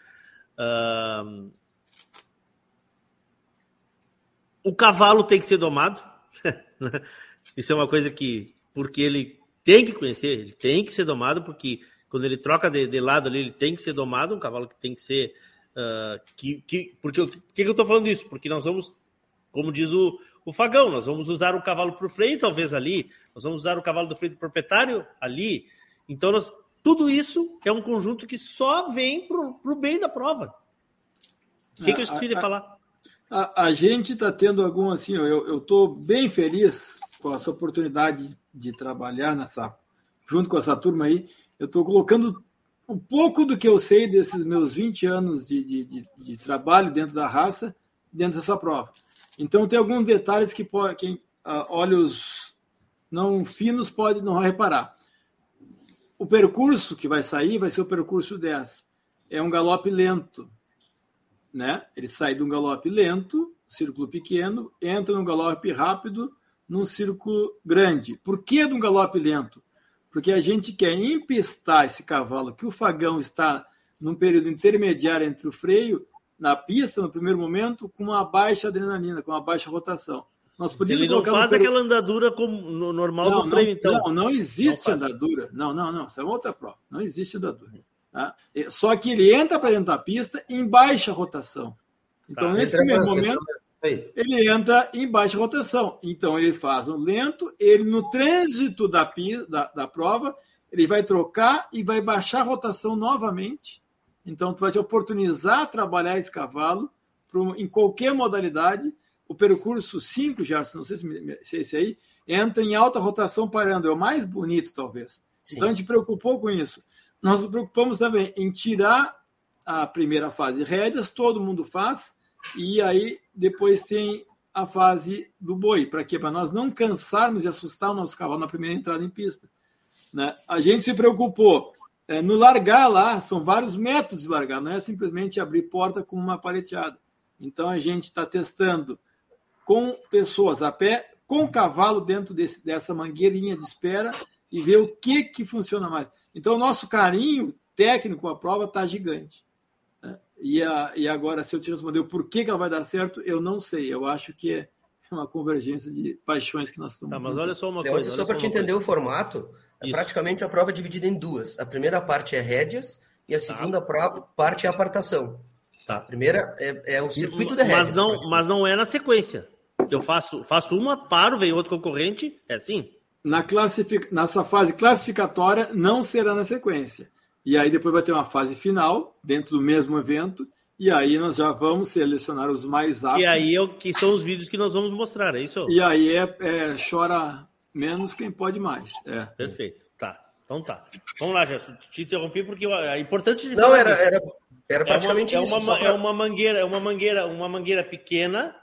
Ah, o cavalo tem que ser domado. Isso é uma coisa que, porque ele tem que conhecer, ele tem que ser domado, porque quando ele troca de, de lado ali, ele tem que ser domado, um cavalo que tem que ser. ah, que, que, porque, por que, eu estou falando isso? Porque nós vamos, como diz o, o Fagão, nós vamos usar o cavalo para o freio, talvez ali, nós vamos usar o cavalo do freio do proprietário ali. Então, nós, tudo isso é um conjunto que só vem para o bem da prova. O que, que eu esqueci de A- falar? A, a gente está tendo algum assim, eu estou bem feliz com essa oportunidade de trabalhar nessa, junto com essa turma aí. Eu estou colocando um pouco do que eu sei desses meus 20 anos de, de, de, de trabalho dentro da raça, dentro dessa prova. Então, tem alguns detalhes que pode, quem ah, olhos não finos pode não reparar. O percurso que vai sair vai ser o percurso 10. É um galope lento né? Ele sai de um galope lento, círculo pequeno, entra num galope rápido, num círculo grande. Por que de um galope lento? Porque a gente quer empistar esse cavalo, que o fagão está num período intermediário entre o freio, na pista, no primeiro momento, com uma baixa adrenalina, com uma baixa rotação. Nós podíamos Ele não faz período- aquela andadura como no normal não, do freio, não, então. Não, não existe Não andadura. Não, não, não. Isso é outra prova. Não existe andadura. Tá? Só que ele entra para dentro da pista em baixa rotação. Então, Tá. nesse primeiro momento, ele entra em baixa rotação. Então, ele faz um lento, ele no trânsito da, da, da prova, ele vai trocar e vai baixar a rotação novamente. Então, tu vai te oportunizar trabalhar esse cavalo pro- em qualquer modalidade. O percurso 5, já não sei se, se é esse aí, entra em alta rotação parando. É o mais bonito, talvez. Então, a gente preocupou com isso. Nós nos preocupamos também em tirar a primeira fase rédeas, todo mundo faz, e aí depois tem a fase do boi. Para quê? Para nós não cansarmos e assustar o nosso cavalo na primeira entrada em pista. Né? A gente se preocupou é, no largar lá, são vários métodos de largar, não é simplesmente abrir porta com uma paleteada. Então a gente está testando com pessoas a pé, com cavalo dentro desse, dessa mangueirinha de espera e ver o que, que funciona mais. Então o nosso carinho técnico à prova está gigante. né? E, a, e agora, se eu te responder o porquê que ela vai dar certo, eu não sei. Eu acho que é uma convergência de paixões que nós estamos. Tá, mas olha só uma Então, coisa. só para só te entender coisa. o formato, é praticamente a prova é dividida em duas. A primeira parte é rédeas e a segunda pro- parte é apartação. Tá. A primeira é, é o circuito de rédeas. Mas não, mas não é na sequência. Eu faço, faço uma, paro, vem outro concorrente, é assim? Na classific... Nessa fase classificatória, não será na sequência. E aí depois vai ter uma fase final, dentro do mesmo evento, E aí nós já vamos selecionar os mais aptos. Que aí é o que são os vídeos que nós vamos mostrar, é isso? E aí é, é chora menos quem pode mais. É. Perfeito. Tá. Então tá. Vamos lá, Gerson. Te interrompi porque é importante. Não, era, era, era praticamente é uma, isso. É uma, pra- é uma mangueira, é uma mangueira, uma mangueira pequena.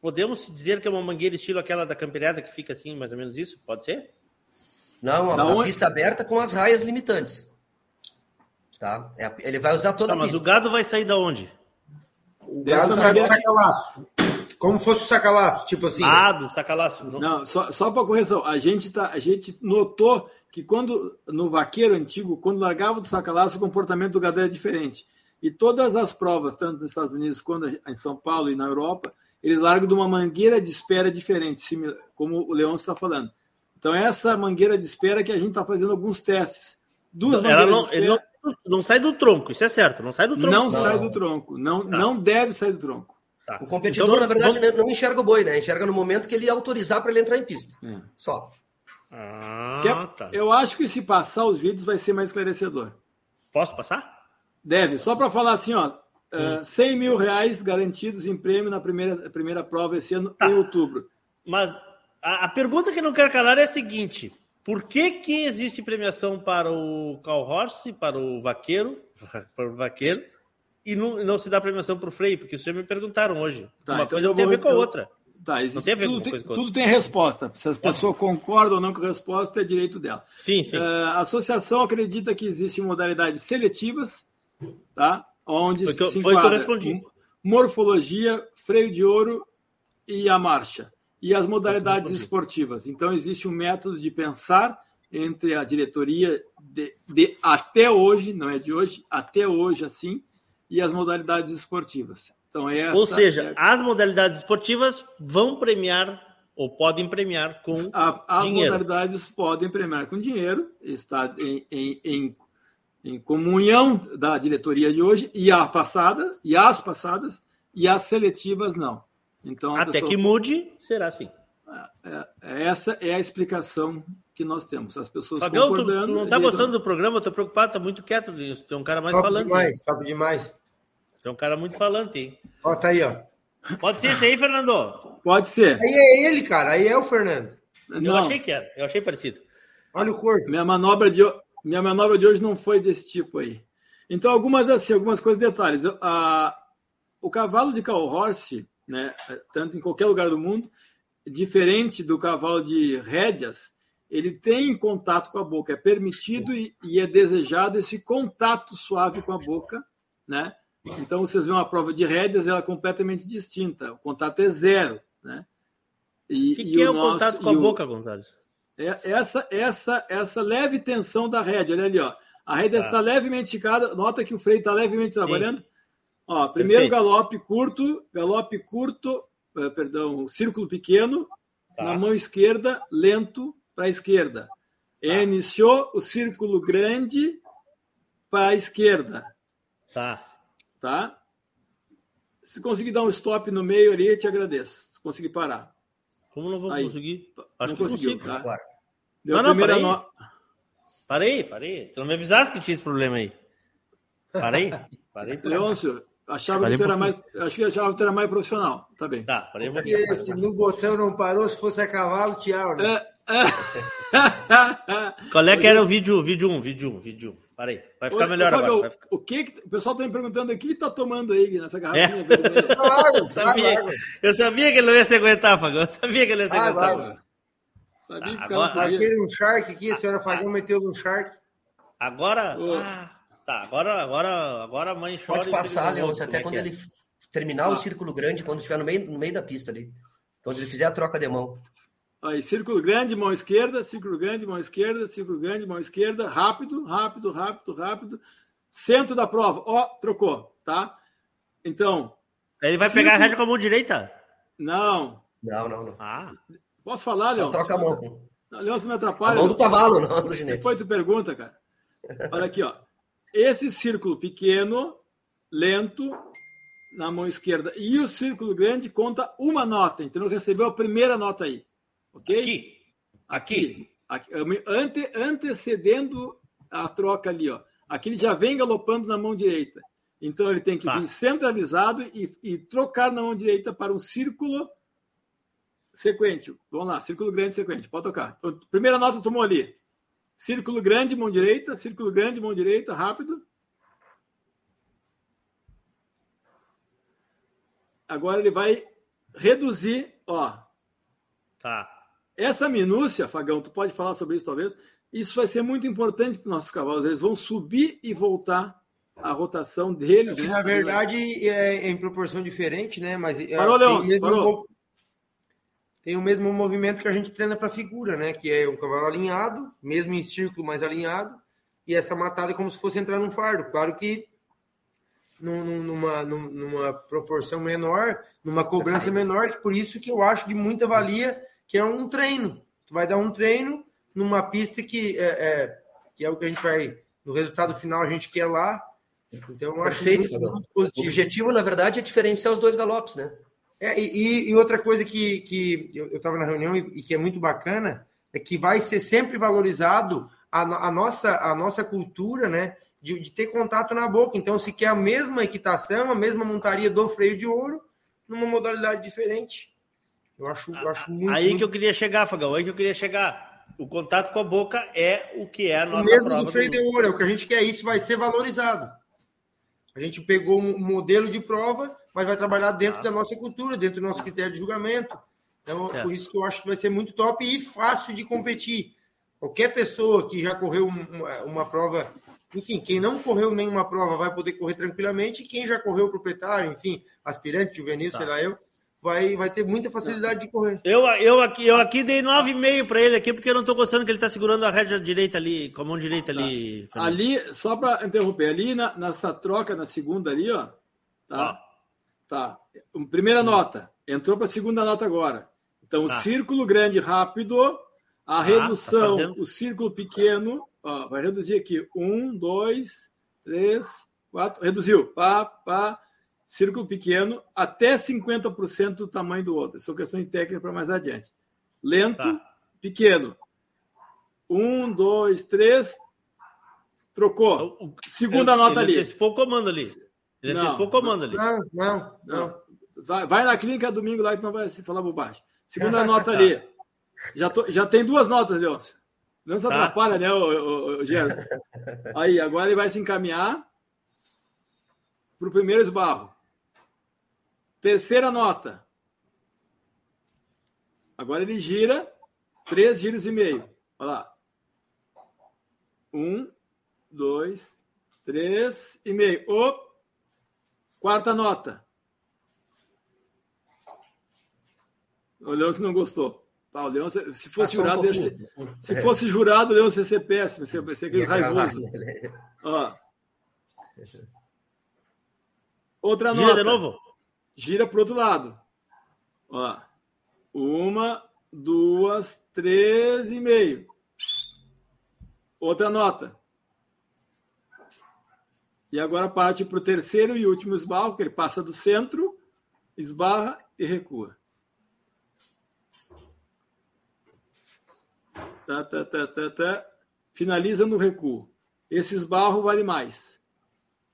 Podemos dizer que é uma mangueira estilo aquela da campeirada que fica assim, mais ou menos isso? Pode ser? Não, a, Da a onde- pista aberta com as raias limitantes. Tá? É ele vai usar toda Tá, a mas pista. o gado vai sair da onde? O gado sai do sacalaço. Como fosse o sacalaço, tipo assim. Ah, do sacalaço. Não. Não, só, só para correção, a gente, tá, a gente notou que quando no vaqueiro antigo, quando largava do sacalaço, o comportamento do gado era diferente. E todas as provas, tanto nos Estados Unidos quanto em São Paulo e na Europa, eles largam de uma mangueira de espera diferente, como o Leão está falando. Então, essa mangueira de espera que a gente está fazendo alguns testes. Duas Ela mangueiras não, de ele espera não, não sai do tronco, isso é certo. Não sai do tronco. não, sai do tronco. Não, não deve sair do tronco. Tá. O competidor, Então, na verdade, vamos- não enxerga o boi, né? Enxerga no momento que ele autorizar para ele entrar em pista. Só. Ah, Que é- tá. Eu acho que se passar os vídeos vai ser mais esclarecedor. Posso passar? Deve, só para falar assim, ó, eh, 100 mil reais garantidos em prêmio na primeira, primeira prova esse ano, em outubro. Mas a, a pergunta que não quero calar é a seguinte: por que, que existe premiação para o cow horse, para o vaqueiro, para o vaqueiro, e não, não se dá premiação para o freio? Porque já me perguntaram hoje. Tá, Uma então coisa eu não tem a vou- ver com a outra. Tá, Não existe, tem a ver tudo, tem, com a tudo tem resposta. Se as pessoas concordam ou não com a resposta, é direito dela. Sim, sim. Eh, a associação acredita que existem modalidades seletivas, tá? Onde Foi que se foi que eu respondi. morfologia, freio de ouro e a marcha. E as modalidades esportivas. Então, existe um método de pensar entre a diretoria de, de até hoje, não é de hoje, até hoje assim, e as modalidades esportivas. Então, essa Ou seja, é- as modalidades esportivas vão premiar ou podem premiar com A- as dinheiro. modalidades podem premiar com dinheiro, está em, em, em, em comunhão da diretoria de hoje, e a passada, e as passadas, e as seletivas não. Então, Até pessoa- que mude, será assim. é- essa é a explicação que nós temos. As pessoas Fagão, tu, concordando. tu não tá direito- gostando do programa, eu tô preocupado, tá muito quieto nisso. Tem um cara mais Top falante. demais, top demais. Tem um cara muito falante, hein? Ó, tá aí, ó. Pode ser esse aí, Fernando? Pode ser. Aí é ele, cara. Aí é o Fernando. Eu Não. achei que era, eu achei parecido. Olha o corpo. Minha manobra de, minha manobra de hoje não foi desse tipo aí. Então, algumas assim, algumas coisas, detalhes. A- o cavalo de cow horse, né, tanto em qualquer lugar do mundo, diferente do cavalo de rédeas, ele tem contato com a boca. É permitido e, e é desejado esse contato suave com a boca, né? Então, vocês veem uma prova de rédeas, ela é completamente distinta. O contato é zero, né? E, O que, e que é o nosso- contato com a o- boca, Gonzalez? É essa, essa, essa leve tensão da rédea, olha ali, ó. A rédea Tá. está levemente esticada, nota que o freio está levemente trabalhando. Ó, primeiro Perfeito. galope curto, galope curto, eh, perdão, círculo pequeno, Tá. na mão esquerda, lento para a esquerda. Iniciou o círculo grande para a esquerda, Tá. tá? Se conseguir dar um stop no meio ali, eu te agradeço. Se conseguir parar. Como não vou Aí. conseguir? Não Acho que conseguiu, consigo. tá? Claro. Deu Não, não, parei. no- Parei, parei. Tu não me avisasse que tinha esse problema aí. Parei? Parei. Leôncio, achava Parei que tu era um mais, acho que achava que tu era mais profissional. Tá bem. Tá, parei um pouquinho. Porque se no botão não parou, se fosse a cavalo, tchau, né? Qual é que era o vídeo? Vídeo 1, vídeo 1, vídeo 1. Parei. Vai ficar Ô, melhor agora. Fábio, vai ficar- O que, que- o pessoal tá me perguntando aqui, o que tá tomando aí nessa É. garrafinha? Água, Eu sabia, eu sabia que ele não ia se aguentar, Fagão. Eu sabia que ele ia se Ah, aguentar. vai. Sabia que Agora- podia. Aquele um shark aqui, a senhora Fagão meteu um shark. Agora. Ah, tá, agora, agora, agora a mãe chora. Pode passar, Leôncio, ouve, até como quando é ele terminar Ah. o círculo grande, quando estiver no meio, no meio da pista ali. Quando ele fizer a troca de mão. Aí, círculo grande, mão esquerda, círculo grande, mão esquerda, círculo grande, mão esquerda, rápido, rápido, rápido, rápido. Centro da prova. Ó, trocou, tá? Então, é. Ele vai pegar a Círculo- rédea com a mão direita? não. Não, não, não. Ah, Posso falar, Leão? troca a mão. Leão, você me A atrapalha. mão do cavalo, não do ginete. Depois tu pergunta, cara. Olha aqui, ó. Esse círculo pequeno, lento, na mão esquerda, e o círculo grande conta uma nota. Então recebeu a primeira nota aí. Ok? aqui. Aqui. Aqui, ante- antecedendo a troca ali, ó. Aqui ele já vem galopando na mão direita. Então ele tem que Tá. vir centralizado e, e trocar na mão direita para um círculo sequente. Vamos lá, círculo grande sequente. Pode tocar. Então, primeira nota tomou ali. Círculo grande, mão direita, círculo grande, mão direita, rápido. Agora ele vai reduzir, ó. Tá. Essa minúcia, Fagão, tu pode falar sobre isso talvez. Isso vai ser muito importante para os nossos cavalos. Eles vão subir e voltar a rotação deles. né? Na verdade, é em proporção diferente, né? Mas é, Parou, Leôncio, mesmo, parou. Tem o mesmo movimento que a gente treina para figura, né? Que é um cavalo alinhado, mesmo em círculo, mais alinhado, e essa matada é como se fosse entrar num fardo. Claro que num- num- numa, num- numa proporção menor, numa cobrança menor, por isso que eu acho de muita valia, que é um treino. Tu vai dar um treino numa pista que é, é- que é o que a gente vai, no resultado final, a gente quer lá. Então, eu acho Perfeito, muito, muito O objetivo, na verdade, é diferenciar os dois galopes, né? É, e, e outra coisa que, que eu estava na reunião e, e que é muito bacana é que vai ser sempre valorizado a, a nossa, a nossa cultura, né? De, de ter contato na boca. Então, se quer a mesma equitação, a mesma montaria do freio de ouro, numa modalidade diferente. Eu acho, eu acho muito. Aí muito- que eu queria chegar, Fagão, aí que eu queria chegar. O contato com a boca é o que é a O nossa mesmo prova. do freio do- de ouro, é o que a gente quer, isso vai ser valorizado. A gente pegou um modelo de prova, mas vai trabalhar dentro da nossa cultura, dentro do nosso critério de julgamento. Então, Certo. por isso que eu acho que vai ser muito top e fácil de competir. Qualquer pessoa que já correu um- uma, uma prova, enfim, quem não correu nenhuma prova vai poder correr tranquilamente, e quem já correu proprietário, enfim, aspirante, juvenil, Tá. sei lá eu, vai, vai ter muita facilidade de correr. Eu, eu, aqui, eu aqui dei 9,5 para ele aqui, porque eu não tô gostando que ele tá segurando a rédea direita ali, com a mão direita ali. Fernando. Ali, só para interromper, ali na- nessa troca, na segunda ali, ó. Tá. Tá. Primeira nota. Entrou para a segunda nota agora. Então, Tá. o círculo grande rápido, a tá redução, fazendo. o círculo pequeno, ó, vai reduzir aqui. Um, dois, três, quatro. Reduziu. Pá, pá. Círculo pequeno, até 50% do tamanho do outro. São questões técnicas para mais adiante. Lento, Tá. pequeno. Um, dois, três. Trocou. Segunda Ele- nota ali. antecipou o comando ali. Ele Não. antecipou o comando ali. Não, não, Não. Vai, vai na clínica domingo lá que não vai se falar bobagem. Segunda nota ali. Já, tô- já tem duas notas, Leôncio. Não se Tá. atrapalha, né, o, o, o Gerson? Aí, agora ele vai se encaminhar para o primeiro esbarro. Terceira nota. Agora ele gira três giros e meio. Olha lá. Um, dois, três e meio. Ô, quarta nota. O Leôncio não gostou. Tá, o Leôncio, se fosse Passou um jurado, ia ser- se fosse jurado, o Leôncio ia ser péssimo, ia ser, ia ser aquele raivoso. né? Ó. Outra Gira nota. de novo? Gira para o outro lado. Ó. Uma, duas, três e meio. Outra nota. E agora parte para o terceiro e último esbarro, que ele passa do centro, esbarra e recua. Tá, tá, tá, tá, tá. Finaliza no recuo. Esse esbarro vale mais.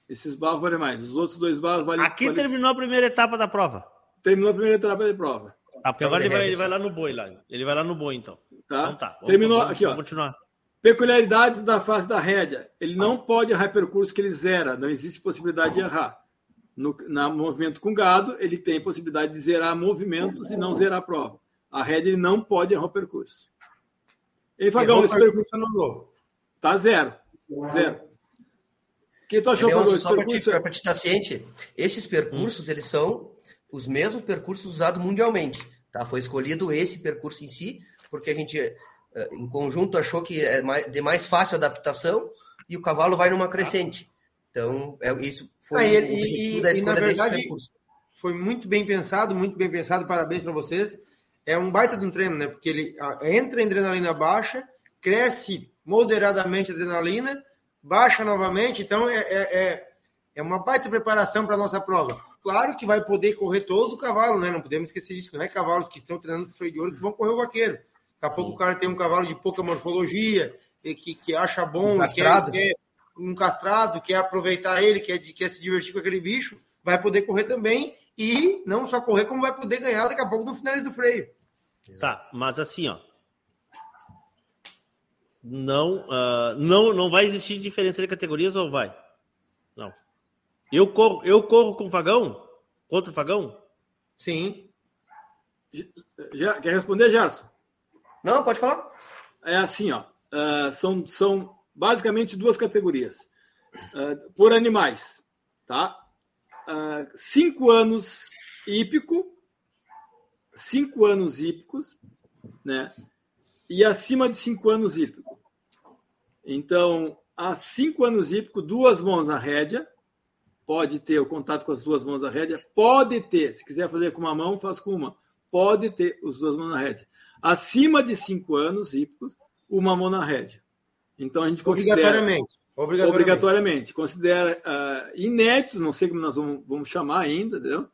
Esse esbarro vale mais. Os outros dois esbarros valem Aqui vale- terminou a primeira etapa da prova. Terminou a primeira etapa de prova. Ah, porque agora ele vai, ele vai lá no boi lá. Ele vai lá no boi, então. Tá? Então tá. Vamos- Terminou vamos- aqui, ó. vamos continuar. Peculiaridades da fase da rédea. Ele não pode errar percurso que ele zera. Não existe possibilidade de errar. No na movimento com gado, ele tem possibilidade de zerar movimentos e não zerar a prova. A rédea ele não pode errar o percurso. Ei, Fagão, esse percurso, anulou. tá zero. Zero. O que tu achou, Fagão? Esse só para percurso é- te, estar ciente, esses percursos, eles são os mesmos percursos usados mundialmente. Tá? Foi escolhido esse percurso em si, porque a gente, em conjunto, achou que é de mais fácil adaptação e o cavalo vai numa crescente. Então, é, isso foi Ah, ele- o objetivo e- da e, escolha desse verdade, percurso. Foi muito bem pensado, muito bem pensado. Parabéns para vocês. É um baita de um treino, né? Porque ele entra em adrenalina baixa, cresce moderadamente a adrenalina, baixa novamente. Então, é, é, é, é uma baita preparação para a nossa prova. Claro que vai poder correr todo o cavalo, né? Não podemos esquecer disso. Não é cavalos que estão treinando para freio de ouro que vão correr o vaqueiro. Daqui a pouco o cara tem um cavalo de pouca morfologia, e que, que acha bom, e quer, Castrado. quer, um castrado, quer aproveitar ele, quer, quer se divertir com aquele bicho, vai poder correr também e não só correr, como vai poder ganhar daqui a pouco no finais do freio. Tá, mas assim, ó. Não, uh, não, não vai existir diferença de categorias ou vai? Não. Eu corro, eu corro com o Fagão? Contra o Fagão? Sim. Já, quer responder, Gerson? Não, pode falar. É assim, ó. Uh, são, são basicamente duas categorias. Uh, por animais, tá? Uh, cinco anos hípico, cinco anos hípicos, né? E acima de cinco anos hípico. Então, há cinco anos hípico, duas mãos na rédea, pode ter o contato com as duas mãos na rédea, pode ter, se quiser fazer com uma mão, faz com uma, pode ter as duas mãos na rédea. Acima de cinco anos hípicos, uma rédea. Então a gente considera. Obrigatoriamente. Obrigatoriamente. obrigatoriamente considera uh, inédito, não sei como nós vamos, vamos chamar ainda, entendeu?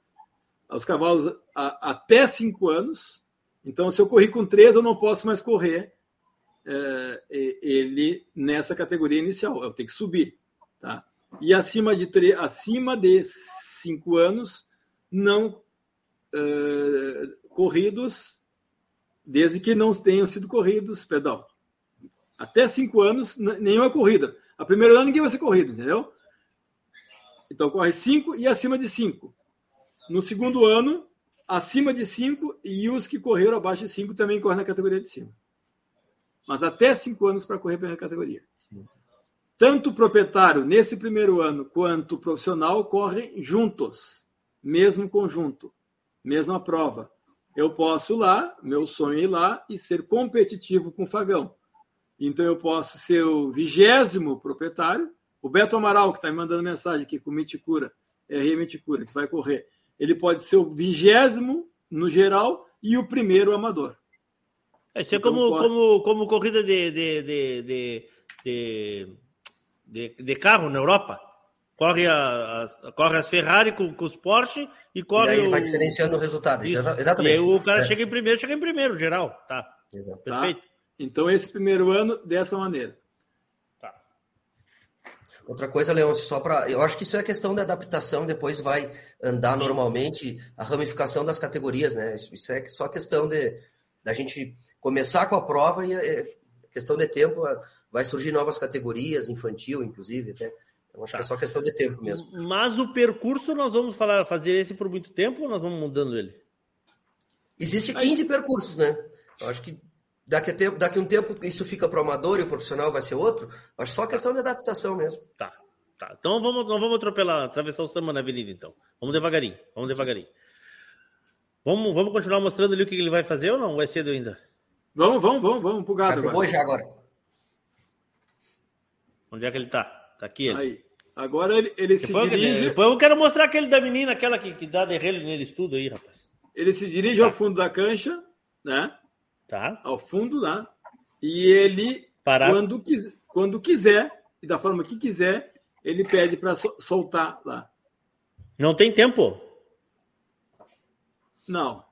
Os cavalos a, até cinco anos. Então, se eu corri com três, eu não posso mais correr uh, ele nessa categoria inicial. Eu tenho que subir. Tá? E acima de, três, acima de cinco anos, não uh, corridos, desde que não tenham sido corridos, perdão, até cinco anos, nenhuma corrida. A primeiro ano ninguém vai ser corrido, entendeu? Então corre cinco e acima de cinco. No segundo ano, acima de cinco e os que correram abaixo de cinco também correm na categoria de cima. Mas até cinco anos para correr pela categoria. Tanto o proprietário nesse primeiro ano quanto o profissional correm juntos, mesmo conjunto, mesma prova. Eu posso ir lá, meu sonho é ir lá e ser competitivo com o Fagão. Então eu posso ser o vigésimo proprietário. O Beto Amaral, que está me mandando mensagem aqui com o Miticura, RE Miticura, que vai correr, ele pode ser o vigésimo no geral e o primeiro amador. É, isso é então, como, pode... como, como corrida de, de, de, de, de, de carro na Europa. Corre, a, a, corre as Ferrari com, com os Porsche e corre. E aí o... vai diferenciando o resultado. Isso. Exatamente. E aí o cara é. chega em primeiro, chega em primeiro, geral. Tá. Exato. Perfeito. Tá? Então, esse primeiro ano, dessa maneira. Tá. Outra coisa, Leão, só para. Eu acho que isso é questão da adaptação, depois vai andar Sim. normalmente a ramificação das categorias, né? Isso é só questão de da gente começar com a prova e é questão de tempo, vai surgir novas categorias, infantil, inclusive, até. Eu acho tá. que é só questão de tempo mesmo. Mas o percurso nós vamos falar, fazer esse por muito tempo ou nós vamos mudando ele? Existe 15 Aí... percursos, né? Eu acho que daqui a, tempo, daqui a um tempo isso fica para o amador e o profissional vai ser outro. Acho só questão de adaptação mesmo. Tá, tá. Então vamos, não vamos atropelar, atravessar o samba na avenida, então. Vamos devagarinho, vamos devagarinho. Vamos, vamos continuar mostrando ali o que ele vai fazer ou não? Vai cedo ainda? Vamos, vamos, vamos, vamos pro gado agora. já agora. Onde é que ele tá? Tá aqui ele. Aí. Agora ele, ele se depois, dirige. Depois eu quero mostrar aquele da menina, aquela que, que dá derrelho neles tudo aí, rapaz. Ele se dirige tá. ao fundo da cancha, né? Tá. Ao fundo lá. E ele, Parar. Quando, quis, quando quiser, e da forma que quiser, ele pede para soltar lá. Não tem tempo? Não.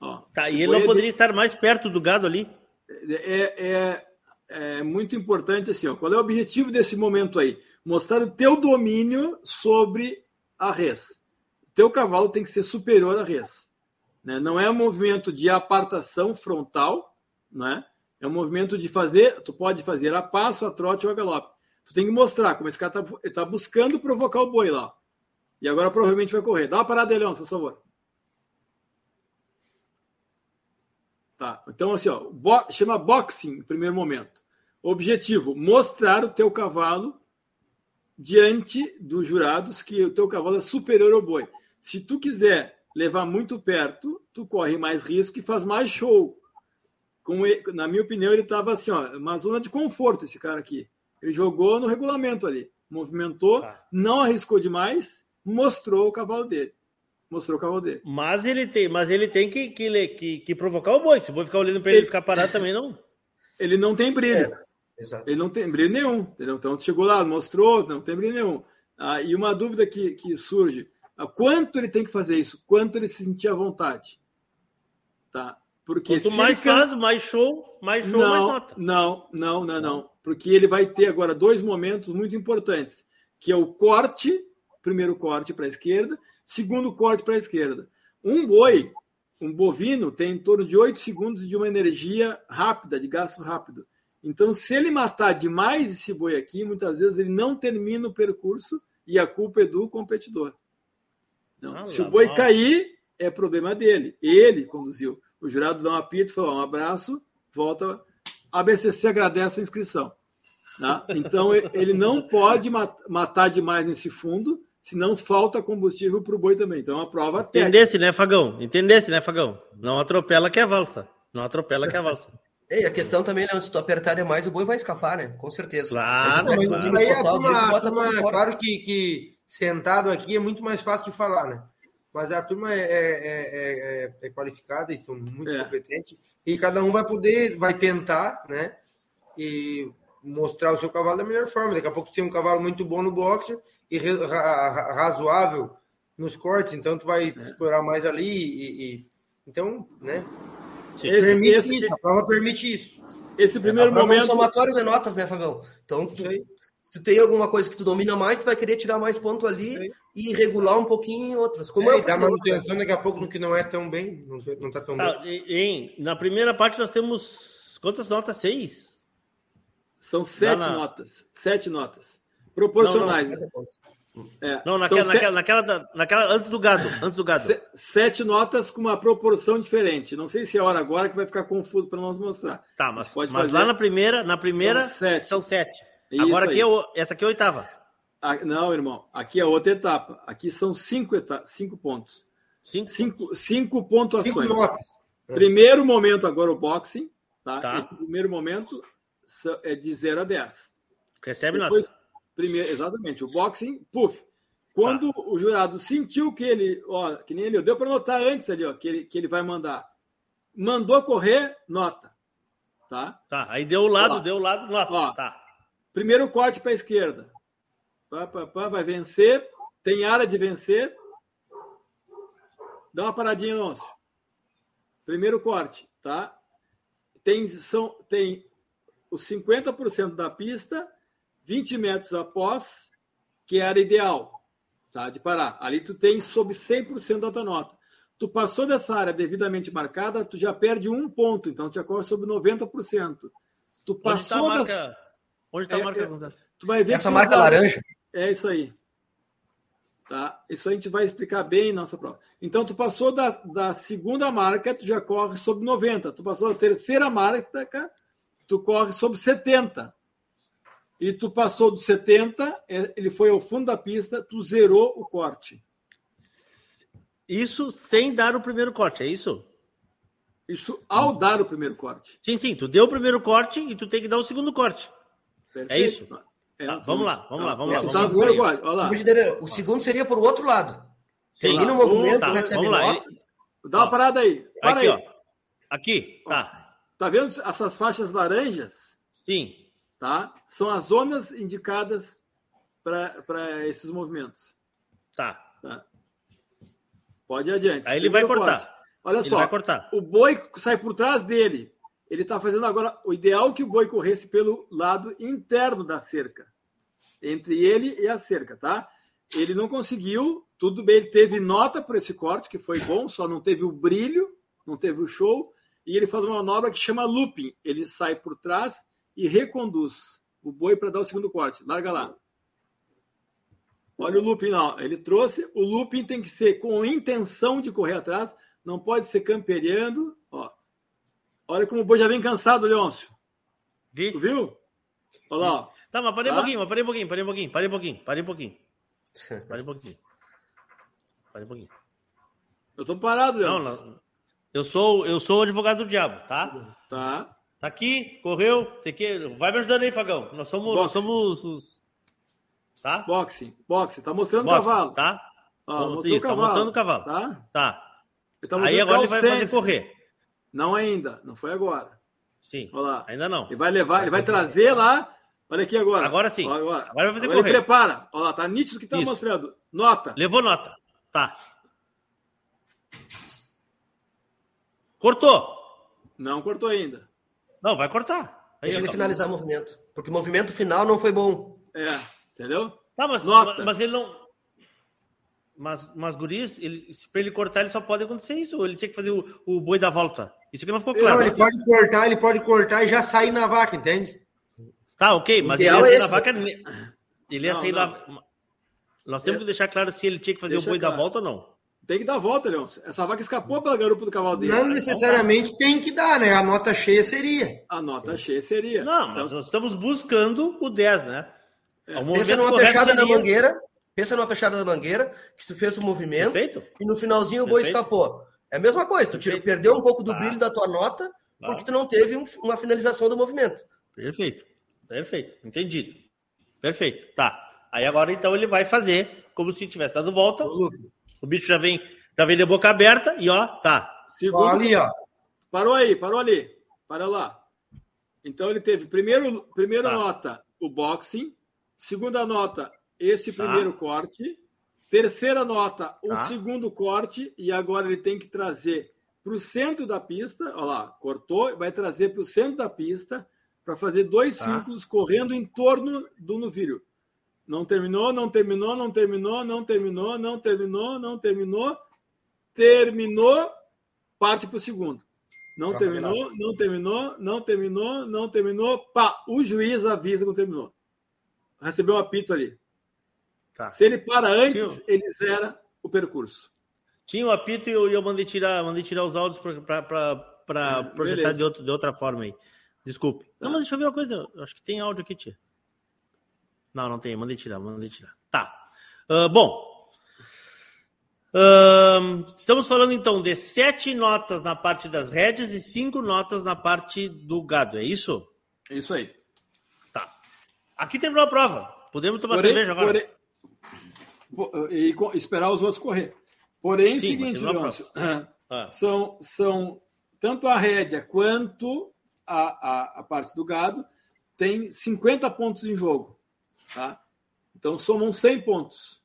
Ó, tá, e ele não poderia de... estar mais perto do gado ali? É, é, é muito importante assim, ó, qual é o objetivo desse momento aí? Mostrar o teu domínio sobre a res teu cavalo tem que ser superior à res. Né? Não é um movimento de apartação frontal, né? é um movimento de fazer, tu pode fazer a passo, a trote ou a galope. Tu tem que mostrar como esse cara está tá buscando provocar o boi lá. E agora provavelmente vai correr. Dá uma parada, Leão, por favor. Tá. Então, assim, ó, bo chama boxing em primeiro momento. Objetivo: mostrar o teu cavalo diante dos jurados que o teu cavalo é superior ao boi. Se tu quiser levar muito perto, tu corre mais risco e faz mais show. Com ele, na minha opinião, ele estava assim, ó, uma zona de conforto, esse cara aqui. Ele jogou no regulamento ali, movimentou, ah. não arriscou demais, mostrou o cavalo dele. Mostrou o cavalo dele. Mas ele tem, mas ele tem que, que, que, que provocar o boi. Se o boi ficar olhando para ele, ele ficar parado também, não. Ele não tem brilho. É, ele não tem brilho nenhum. Entendeu? Então chegou lá, mostrou, não tem brilho nenhum. Ah, e uma dúvida que, que surge: Quanto ele tem que fazer isso? Quanto ele se sentir à vontade? Tá? Porque Quanto mais can- faz, mais show, mais show, mais não, nota. não, não, não, não. Porque ele vai ter agora dois momentos muito importantes, que é o corte, primeiro corte para a esquerda, segundo corte para a esquerda. Um boi, um bovino, tem em torno de 8 segundos de uma energia rápida, de gasto rápido. Então, se ele matar demais esse boi aqui, muitas vezes ele não termina o percurso e a culpa é do competidor. Não, Ah, se o boi mal. cair, é problema dele. Ele conduziu. O jurado dá um apito, falou um abraço, volta. A BCC agradece a inscrição. né? Então, ele não pode ma- matar demais nesse fundo, senão falta combustível para o boi também. Então, é uma prova técnica. Entendesse, né, Fagão? Entendesse, né, Fagão? Não atropela que é valsa. Não atropela que é valsa. E a questão também, Leandro, se tu apertar demais, o boi vai escapar, né? Com certeza. Claro, o claro. Aí a total turma, a turma, é claro que, que sentado aqui é muito mais fácil de falar, né? Mas a turma é, é, é- é- é qualificada e são muito É. competentes. E cada um vai poder, vai tentar, né? E mostrar o seu cavalo da melhor forma. Daqui a pouco tem um cavalo muito bom no boxe e razoável nos cortes, então tu vai É. explorar mais ali e, e- então, né? Esse, permite esse, isso, a prova permite isso. esse primeiro A prova é um momento. somatório de notas, né, Fagão? Então, tu, se tu tem alguma coisa que tu domina mais, tu vai querer tirar mais ponto ali e regular um pouquinho em outras. Como é, É, o e dá manutenção daqui a pouco no que não é tão bem, não, não tá tão bem. Ah, e- hein, na primeira parte nós temos quantas notas? Seis? São sete na- notas. Sete notas. Proporcionais. Não, não, É, Não, são naquela, naquela, naquela, naquela antes do gado. Antes do gado. se- sete notas com uma proporção diferente. Não sei se é a hora agora que vai ficar confuso para nós mostrar. Tá, mas, Pode mas fazer. lá na primeira, na primeira São sete. são sete. Agora aqui é o- essa aqui é a oitava. Não, irmão. Aqui é outra etapa. Aqui são cinco, eta cinco pontos. Cinco. Cinco, cinco pontuações. Cinco notas. Primeiro momento agora o boxing. Tá? Tá. Esse primeiro momento é de 0 a 10. Recebe Depois, nota. Primeiro, exatamente, o boxing, puf. Quando Tá. o jurado sentiu que ele, ó, que nem ele, deu para notar antes ali, ó, que ele, que ele vai mandar. Mandou correr, nota. Tá? Tá, aí deu o lado, Ó. deu o lado, nota. Ó. Tá. Primeiro corte para a esquerda. Pá, pá, pá, vai vencer. Tem área de vencer. Dá uma paradinha, Alonso. Primeiro corte, tá? Tem, são, tem os 50% da pista, 20 metros após, que é a área ideal, tá? De parar. Ali tu tem sob 100% da tua nota. Tu passou dessa área devidamente marcada, tu já perde um ponto, então tu já corre sobre 90%. Tu Onde está a passou das- marca? Onde está a É, marca? é, Gonzalo? Tu vai ver Essa que marca os- laranja. É isso aí. Tá? Isso a gente vai explicar bem em nossa prova. Então, tu passou da, da segunda marca, tu já corre sobre 90. Tu passou da terceira marca, tu corre sobre 70. E tu passou do 70, é, ele foi ao fundo da pista, tu zerou o corte. Isso sem dar o primeiro corte, é isso? Isso ao dar o primeiro corte. Sim, sim. Tu deu o primeiro corte e tu tem que dar o segundo corte. Perfeito? É isso? É, Tá, vamos lá, vamos lá, vamos É, lá. Vamos tá lá. no primeiro corte, lá. O segundo seria por outro lado. Termina o lá. movimento, Tá, recebe vamos lá. nota. Dá uma parada aí. Para Aqui, aí. ó. Aqui, tá. Tá vendo essas faixas laranjas? Sim. Tá? São as zonas indicadas para esses movimentos. Tá. Tá? Pode ir adiante. Aí ele vai cortar. corte. Olha Ele só, o boi sai por trás dele. Ele está fazendo agora. O ideal é que o boi corresse pelo lado interno da cerca, entre ele e a cerca, tá? Ele não conseguiu. Tudo bem, ele teve nota por esse corte, que foi bom, só não teve o brilho, não teve o show. E ele faz uma manobra que chama looping. Ele sai por trás e reconduz o boi para dar o segundo corte. Larga lá. Olha o looping, não. Ele trouxe. O looping tem que ser com intenção de correr atrás, não pode ser campeando. Ó. Olha como o boi já vem cansado, Leôncio. Vi? Tu viu? Olha lá. ó. Tá, mas parei um Tá? pouquinho, mas parei um pouquinho, parei um pouquinho, parei um pouquinho, parei um pouquinho. Parei um pouquinho. Parei um pouquinho. Eu tô parado, Não, Leôncio. não. Eu sou, eu sou o advogado do diabo, tá? Tá. Tá aqui, correu, sei que. Vai me ajudando aí, Fagão. Nós somos, nós somos os. Tá? Boxe, boxe. Tá mostrando o cavalo. Tá? Ó, Vamos- mostrou isso, o tá cavalo. mostrando o cavalo. Tá? Tá. Tá Aí mostrando agora ele vai fazer correr. Não ainda. Não foi agora. Sim. Olha lá. Ainda não. Ele vai levar, ele vai trazer lá. Olha aqui agora. Agora sim. Agora, Agora vai fazer Agora correr. prepara. Olha lá, tá nítido que tá Isso. mostrando. Nota. Levou nota. Tá. Cortou. Não cortou ainda. Não, vai cortar. Aí, Deixa ele finalizar o movimento. Porque o movimento final não foi bom. É, entendeu? Tá, mas, Nota. mas ele não. Mas, mas Guris, ele, para ele cortar, ele só pode acontecer isso. Ou ele tinha que fazer o, o boi da volta. Isso que não ficou claro. Não, ele pode cortar, ele pode cortar e já sair na vaca, entende? Tá, ok, mas ele ia sair é na vaca. Ele ia não, sair não. Nós temos é. que deixar claro se ele tinha que fazer Deixa o boi claro. da volta ou não. Tem que dar a volta, Leão. Essa vaca escapou pela garupa do cavalo dele. Não necessariamente tem que dar, né? A nota cheia seria. A nota cheia seria. Não, então... mas nós estamos buscando o 10, né? É. Pensa numa fechada seria... na mangueira. Pensa numa fechada da mangueira, que tu fez o movimento Perfeito. e no finalzinho o boi Perfeito. escapou. É a mesma coisa, tu tira, perdeu um pouco do brilho da tua nota porque tu não teve um, uma finalização do movimento. Perfeito. Perfeito. Entendido. Perfeito. Tá. Aí agora então ele vai fazer como se tivesse dado volta. O bicho já vem, já vem de boca aberta e ó, tá. Segundo, ali, ó. Parou aí, parou ali. Parou lá. Então ele teve primeiro, primeira tá. nota o boxing, segunda nota esse tá. primeiro corte, terceira nota o tá. segundo corte e agora ele tem que trazer para o centro da pista, olha lá, cortou, vai trazer para o centro da pista para fazer dois tá. círculos correndo em torno do novilho. Não terminou, não terminou, não terminou, não terminou, não terminou, não terminou. Terminou, parte para o segundo. Não terminou, não terminou, não terminou, não terminou. Pá, o juiz avisa que não terminou. Recebeu um apito ali. Tá. Se ele para antes, Tinha... ele zera o percurso. Tinha o um apito e eu, eu mandei tirar, mandei tirar os áudios para é, projetar de, outro, de outra forma aí. Desculpe. Tá. Não, mas deixa eu ver uma coisa. Eu acho que tem áudio aqui, tia. Não, não tem. Mandei tirar, mandei tirar. Tá. Uh, bom. Uh, estamos falando então de sete notas na parte das rédeas e cinco notas na parte do gado, é isso? É isso aí. Tá. Aqui terminou a prova. Podemos tomar porém, cerveja agora. Porém, e esperar os outros correr. Porém, Sim, seguinte, Leôncio, ah. são, são tanto a rédea quanto a, a, a parte do gado tem 50 pontos em jogo. Tá? Então somam 100 pontos.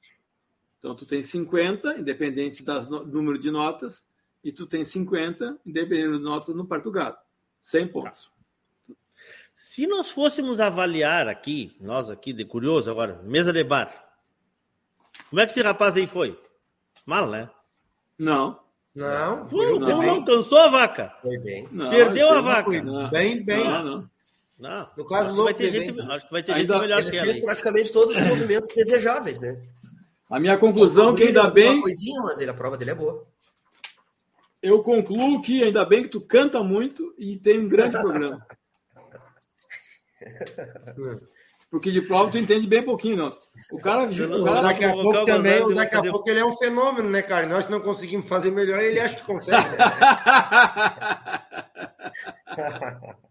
Então tu tem 50, independente do número de notas, e tu tem 50, independente de notas no parto gado. 100 pontos. Se nós fôssemos avaliar aqui, nós aqui de curioso agora, mesa de bar, como é que esse rapaz aí foi? Mal, né? Não. Não. Foi, não, não, cansou a vaca. Foi bem. Não, Perdeu a vaca. Bem, bem. Não, não. Não, no caso acho, vai ter gente, acho que vai ter ainda, gente melhor ele que ela. fez praticamente todos os movimentos desejáveis, né? A minha conclusão é que ainda bem. Uma coisinha, mas a prova dele é boa. Eu concluo que ainda bem que tu canta muito e tem um grande programa. Porque de prova tu entende bem pouquinho, não. O cara, o cara daqui a pouco também, daqui a pouco ele é um fenômeno, né, cara? Nós não conseguimos fazer melhor, ele acha que consegue.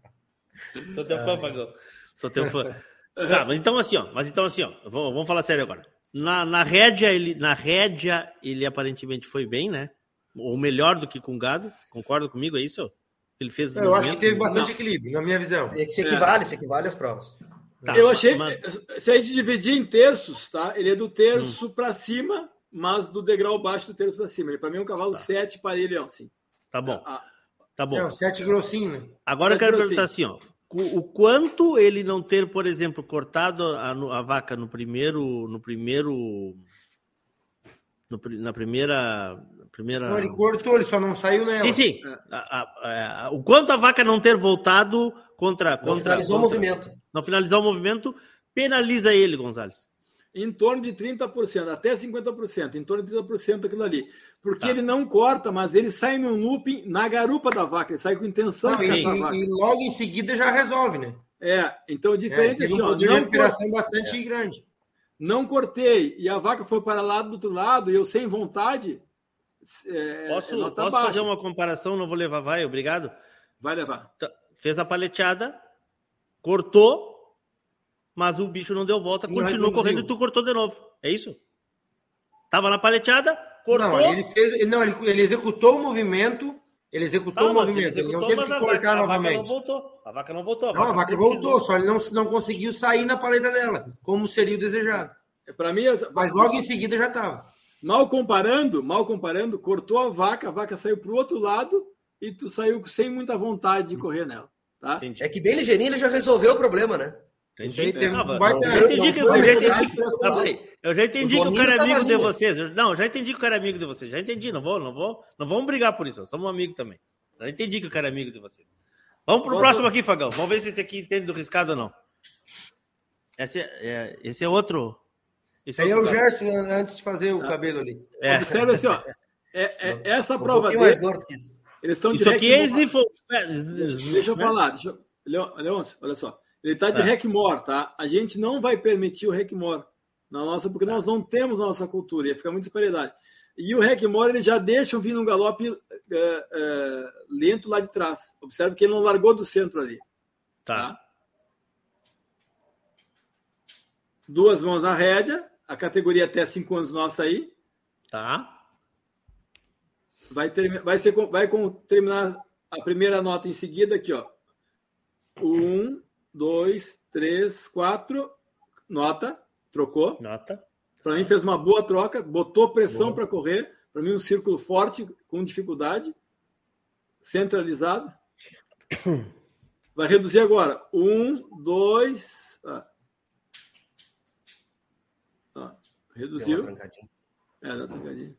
Sou teu fã, Pagão. Sou teu fã. Tá, mas então assim, ó. Mas então assim, ó. Vamos, vamos falar sério agora. Na, na rédea, ele, na rédea, ele aparentemente foi bem, né? Ou melhor do que com gado. Concorda comigo, é isso? Ele fez. Eu acho que teve bastante Não. equilíbrio, na minha visão. É que se equivale, é. se equivale às provas. Tá, eu achei. Mas... Se a gente dividir em terços, tá? Ele é do terço hum. para cima, mas do degrau baixo do terço para cima. Ele para mim é um cavalo tá. 7 para ele, é assim. Tá bom. Tá bom. É, um 7 grossinho, né? Agora eu quero grossinho. perguntar assim, ó o quanto ele não ter, por exemplo, cortado a, a vaca no primeiro, no primeiro, no, na primeira, primeira. Não, ele cortou, ele só não saiu nela. Sim, sim. A, a, o quanto a vaca não ter voltado contra, contra não finalizou contra, o movimento, não finalizar o movimento, penaliza ele, Gonzalez em torno de 30%, até 50%, em torno de 30% aquilo ali. Porque tá. ele não corta, mas ele sai no looping na garupa da vaca, ele sai com intenção não, de caçar e, vaca. E logo em seguida já resolve, né? É, então diferente é, assim, ó, não recuperação bastante é. grande. Não cortei e a vaca foi para lá do outro lado e eu sem vontade. É, posso é posso fazer uma comparação? Não vou levar, vai, obrigado. Vai levar. Tá, fez a paleteada, cortou, mas o bicho não deu volta, continuou correndo e tu cortou de novo. É isso? Tava na paleteada, cortou. Não, ele fez. Não, ele, ele executou o movimento. Ele executou ah, o movimento. Ele, executou, ele não teve que cortar vaca, novamente. A vaca não voltou. A vaca não voltou. A não, vaca a vaca voltou, só ele não, não conseguiu sair na paleta dela, como seria o desejado. É, Para mim, mas logo em seguida já estava. Mal comparando, mal comparando, cortou a vaca, a vaca saiu para o outro lado e tu saiu sem muita vontade de correr nela. Tá? É que bem ligeirinho ele já resolveu o problema, né? Um eu já entendi que, eu já entendi que- Ah, O cara é amigo de vocês. Eu- Não, já entendi que o cara é amigo de vocês. Já entendi, não vou, não vou, não vamos brigar por isso. Nós somos amigos também. Já entendi que o cara é amigo de vocês. Vamos pro Bota- próximo aqui, Fagão. Vamos ver se esse aqui entende do riscado ou não. Esse é, é- esse é outro. Esse Aí é o. Gerson antes de fazer o cabelo ali. É. Observe assim, ó. É, é- essa Um prova pouquinho mais dele, gordo que isso. eles estão Isso aqui é. Deixa eu né? falar. Deixa eu... Leon- Leôncio, olha só. Ele está de Tá. Recmore, tá? A gente não vai permitir o Recmore na nossa, Tá. porque nós não temos na nossa cultura, ia ficar muita disparidade. E o Recmore, ele já deixa vir num galope é, é, lento lá de trás. Observe que ele não largou do centro ali. Tá. Duas mãos na rédea, a categoria até 5 anos nossa aí. Tá. Vai, termi- vai, ser, vai com- terminar a primeira nota em seguida aqui, ó. Um, dois, três, quatro. Nota. Trocou. Nota. Para mim fez uma boa troca, botou pressão para correr. Para mim um círculo forte, com dificuldade, centralizado. Vai reduzir agora. Um, dois. ah. Ah, reduziu. trancadinha. É, dá trancadinha.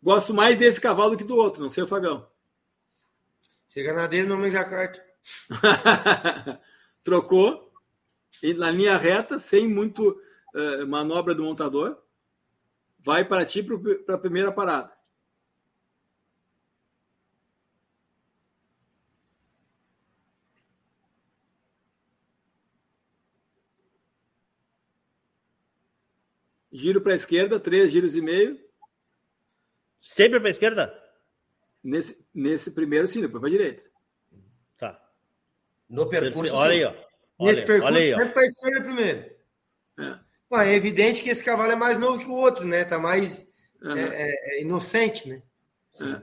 Gosto mais desse cavalo do que do outro, não sei o Fagão. Ser ganadeiro não meja carta. Trocou e na linha reta, sem muito eh, manobra do montador. Vai para ti para a primeira parada. Giro para a esquerda, três giros e meio. Sempre para a esquerda? Nesse, nesse primeiro, sim, depois para a direita. No percurso, Olha aí, ó. Olha, Nesse percurso, olha aí, ó. sempre para a esquerda primeiro. É. Pô, é evidente que esse cavalo é mais novo que o outro, né? Tá mais Aham. é, é, é inocente, né? É.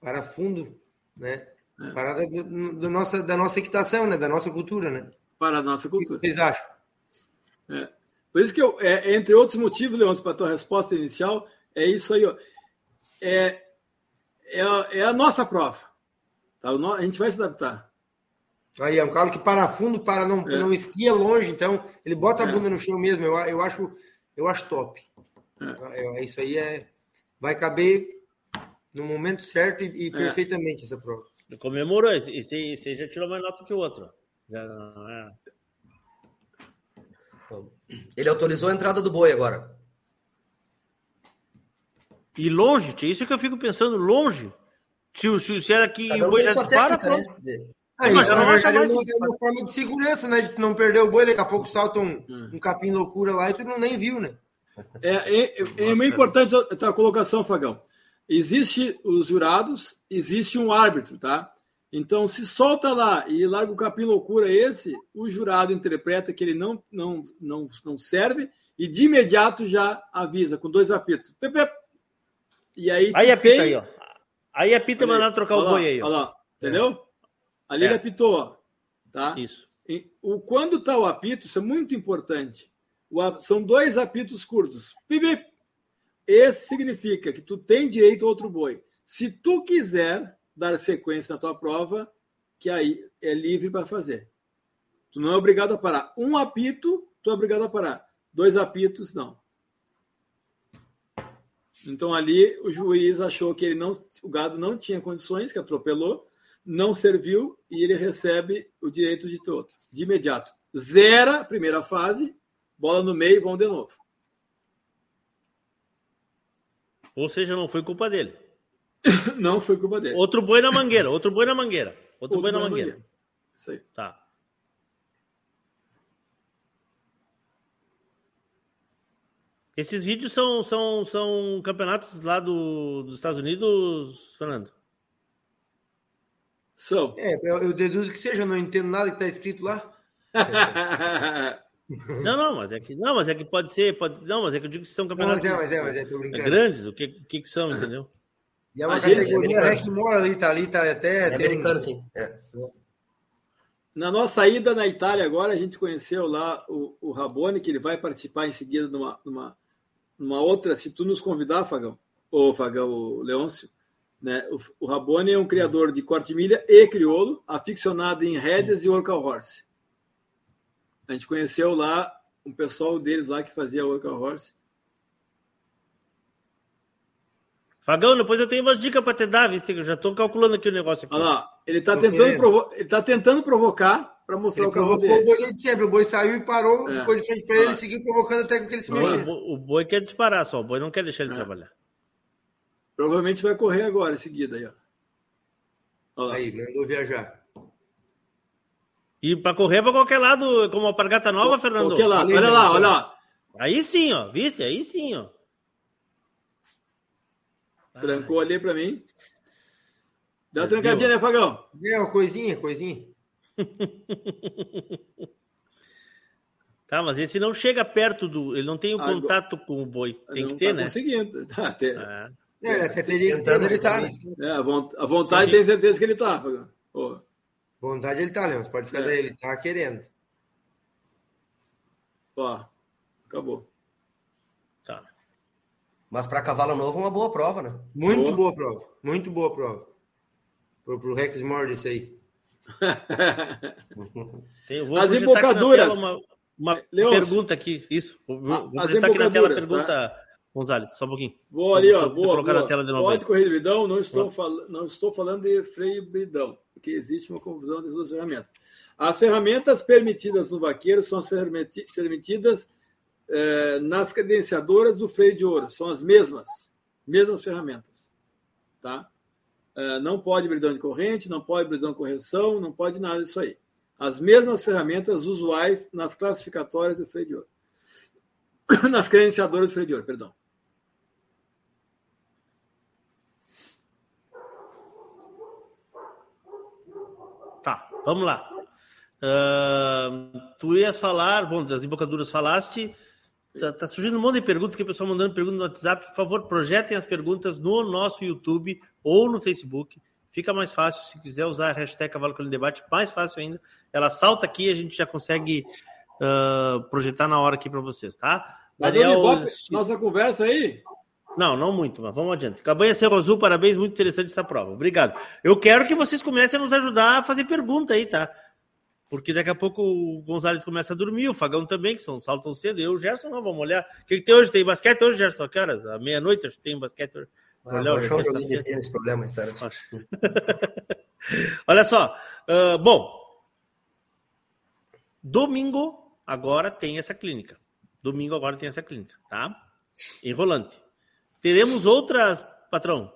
Para fundo, né? É. Parada do, do nossa, da nossa equitação, né? Da nossa cultura, né? Para a nossa O que cultura. vocês acham? É. Por isso que eu, é, entre outros motivos, Leôncio, para a tua resposta inicial, é isso aí, ó. É, é, é a nossa prova. Tá? A gente vai se adaptar. Aí é um cavalo que para fundo, para não, É. não esquia longe, então ele bota a É. bunda no chão mesmo. Eu, eu acho, eu acho top. É. Eu- isso aí é vai caber no momento certo e, e perfeitamente essa prova. Comemorou. Esse, esse, esse já tirou mais nota que o outro. Já, não é. Ele autorizou a entrada do boi agora. E longe, tia, isso que eu fico pensando, longe. Se, se, se era que Cada o um boi já dispara, técnica, pronto. né? Ah, Mas isso, eu na verdade, é uma, é uma forma de segurança, né? De tu não perder o boi, daqui a pouco salta um, um capim loucura lá e tu não nem viu, né? É, é, é, é muito importante a tua colocação, Fagão. Existe os jurados, existe um árbitro, tá? Então, se solta lá e larga o capim loucura esse, o jurado interpreta que ele não, não, não, não serve e de imediato já avisa com dois apitos. E aí, Aí apita tem- aí, ó. Aí apita Olha aí, mandando trocar olha o boi aí, ó. Olha lá, entendeu? Ali É. ele apitou, ó, tá? Isso. E o, quando está o apito, isso é muito importante. O a- são dois apitos curtos. Pip. Esse significa que tu tem direito a outro boi. Se tu quiser dar sequência na tua prova, que aí é livre para fazer. Tu não é obrigado a parar. Um apito, tu é obrigado a parar. Dois apitos, não. Então ali o juiz achou que ele não, o gado não tinha condições, que atropelou, não serviu e ele recebe o direito de todo, de imediato. Zera a primeira fase, bola no meio, vão de novo. Ou seja, não foi culpa dele. Não foi culpa dele. Outro boi na mangueira, outro boi na mangueira. Outro, boi na boi na mangueira. mangueira. Isso aí. Tá. Esses vídeos são, são, são campeonatos lá do, dos Estados Unidos, Fernando? São. É, eu, eu deduzo que seja, eu não entendo nada que está escrito lá. Não, não, mas é que não, mas é que pode ser, pode, não, mas é que eu digo que são Não, campeonatos mas é, mas é, mas é, tô brincando. grandes, o que, o que que são, entendeu? E é uma Mas, gente, categoria é Recmore ali, tá ali, tá até. É tem um- americano, sim. É. Na nossa ida na Itália agora, a gente conheceu lá o, o Rabone, que ele vai participar em seguida numa, numa, numa outra, se tu nos convidar, Fagão, o Fagão, o Leôncio, né? O, o Rabone é um criador de corte milha e crioulo, aficionado em rédeas e work horse. A gente conheceu lá um pessoal deles lá que fazia work horse. Fagão, depois eu tenho umas dicas para te dar, visto que eu já estou calculando aqui o negócio. Aqui. Olha lá, ele está tentando, provo ele tá tentando provocar para mostrar Ele o cavalo provocou o boi de sempre. O boi saiu e parou, É. ficou de frente para ele e seguiu provocando até que ele se O, mexesse. o boi quer disparar só, o boi não quer deixar ele É. trabalhar. Provavelmente vai correr agora em seguida aí, ó. Olha. Aí, mandou viajar. E para correr para qualquer lado, como a Pargata Nova, Fernando. Qualquer lado. Olha né, lá, então. olha lá. Aí sim, ó. Viste? Aí sim, ó. Trancou ali para mim. Dá uma trancadinha, né, Fagão? É, uma coisinha, coisinha. Tá, mas esse não chega perto do. Ele não tem o Agora- contato com o boi. Tem que ter, tá né? conseguindo. Tá, até- É. É, ele até teria que Tentando ele tá, né? é, a von- a vontade tem certeza que ele tá. Ó, Vontade ele tá, Leandro. Pode ficar É. daí, ele tá querendo. ó, acabou. Tá. Mas para cavalo novo é uma boa prova, né? Muito Boa. boa prova. Muito boa prova. Pro, pro Rex Mord isso aí. Tem- vou As embocaduras. Uma, uma Leôncio. pergunta aqui. Isso. Vou, vou As aqui na tela a embocaduras, pergunta, Gonzalez. Só um pouquinho. Vou ali, ó. Boa, colocar boa. na tela de novo. Pode correr de bridão, não estou, fal... não estou falando de freio e bridão, porque existe uma confusão das duas ferramentas. As ferramentas permitidas no vaqueiro são as ferramenti- permitidas eh, nas credenciadoras do freio de ouro. São as mesmas, mesmas ferramentas. Tá? Eh, não pode bridão de corrente, não pode bridão de correção, não pode nada disso aí. As mesmas ferramentas usuais nas classificatórias do freio de ouro. nas credenciadoras do freio de ouro, perdão. Tá, vamos lá. Ahn, tu ias falar, bom, das embocaduras falaste. Tá, tá surgindo um monte de perguntas, porque o pessoal mandando perguntas no WhatsApp. Por favor, projetem as perguntas no nosso YouTube ou no Facebook. Fica mais fácil se quiser usar a hashtag Cavalo Colino Debate, mais fácil ainda. Ela salta aqui e a gente já consegue ah, projetar na hora aqui para vocês, tá? Tá Daniel, ibope nossa conversa aí? não, não muito, mas vamos adiante. Cabanha Cerro Azul, parabéns, muito interessante essa prova. Obrigado. Eu quero que vocês comecem a nos ajudar a fazer pergunta aí, tá? Porque daqui a pouco o Gonzalez começa a dormir, o Fagão também, que são, saltam cedo. Eu, o Gerson, não, vamos olhar. O que, que tem hoje? Tem basquete hoje, Gerson? Que horas? À meia-noite, acho que tem basquete hoje. Ah, Olha, um terça-feira. joguinho de tênis, problema, esse tarde. Olha só, ah, bom, domingo agora tem essa clínica. Domingo agora tem essa clínica, tá? Enrolante. Teremos outras, patrão?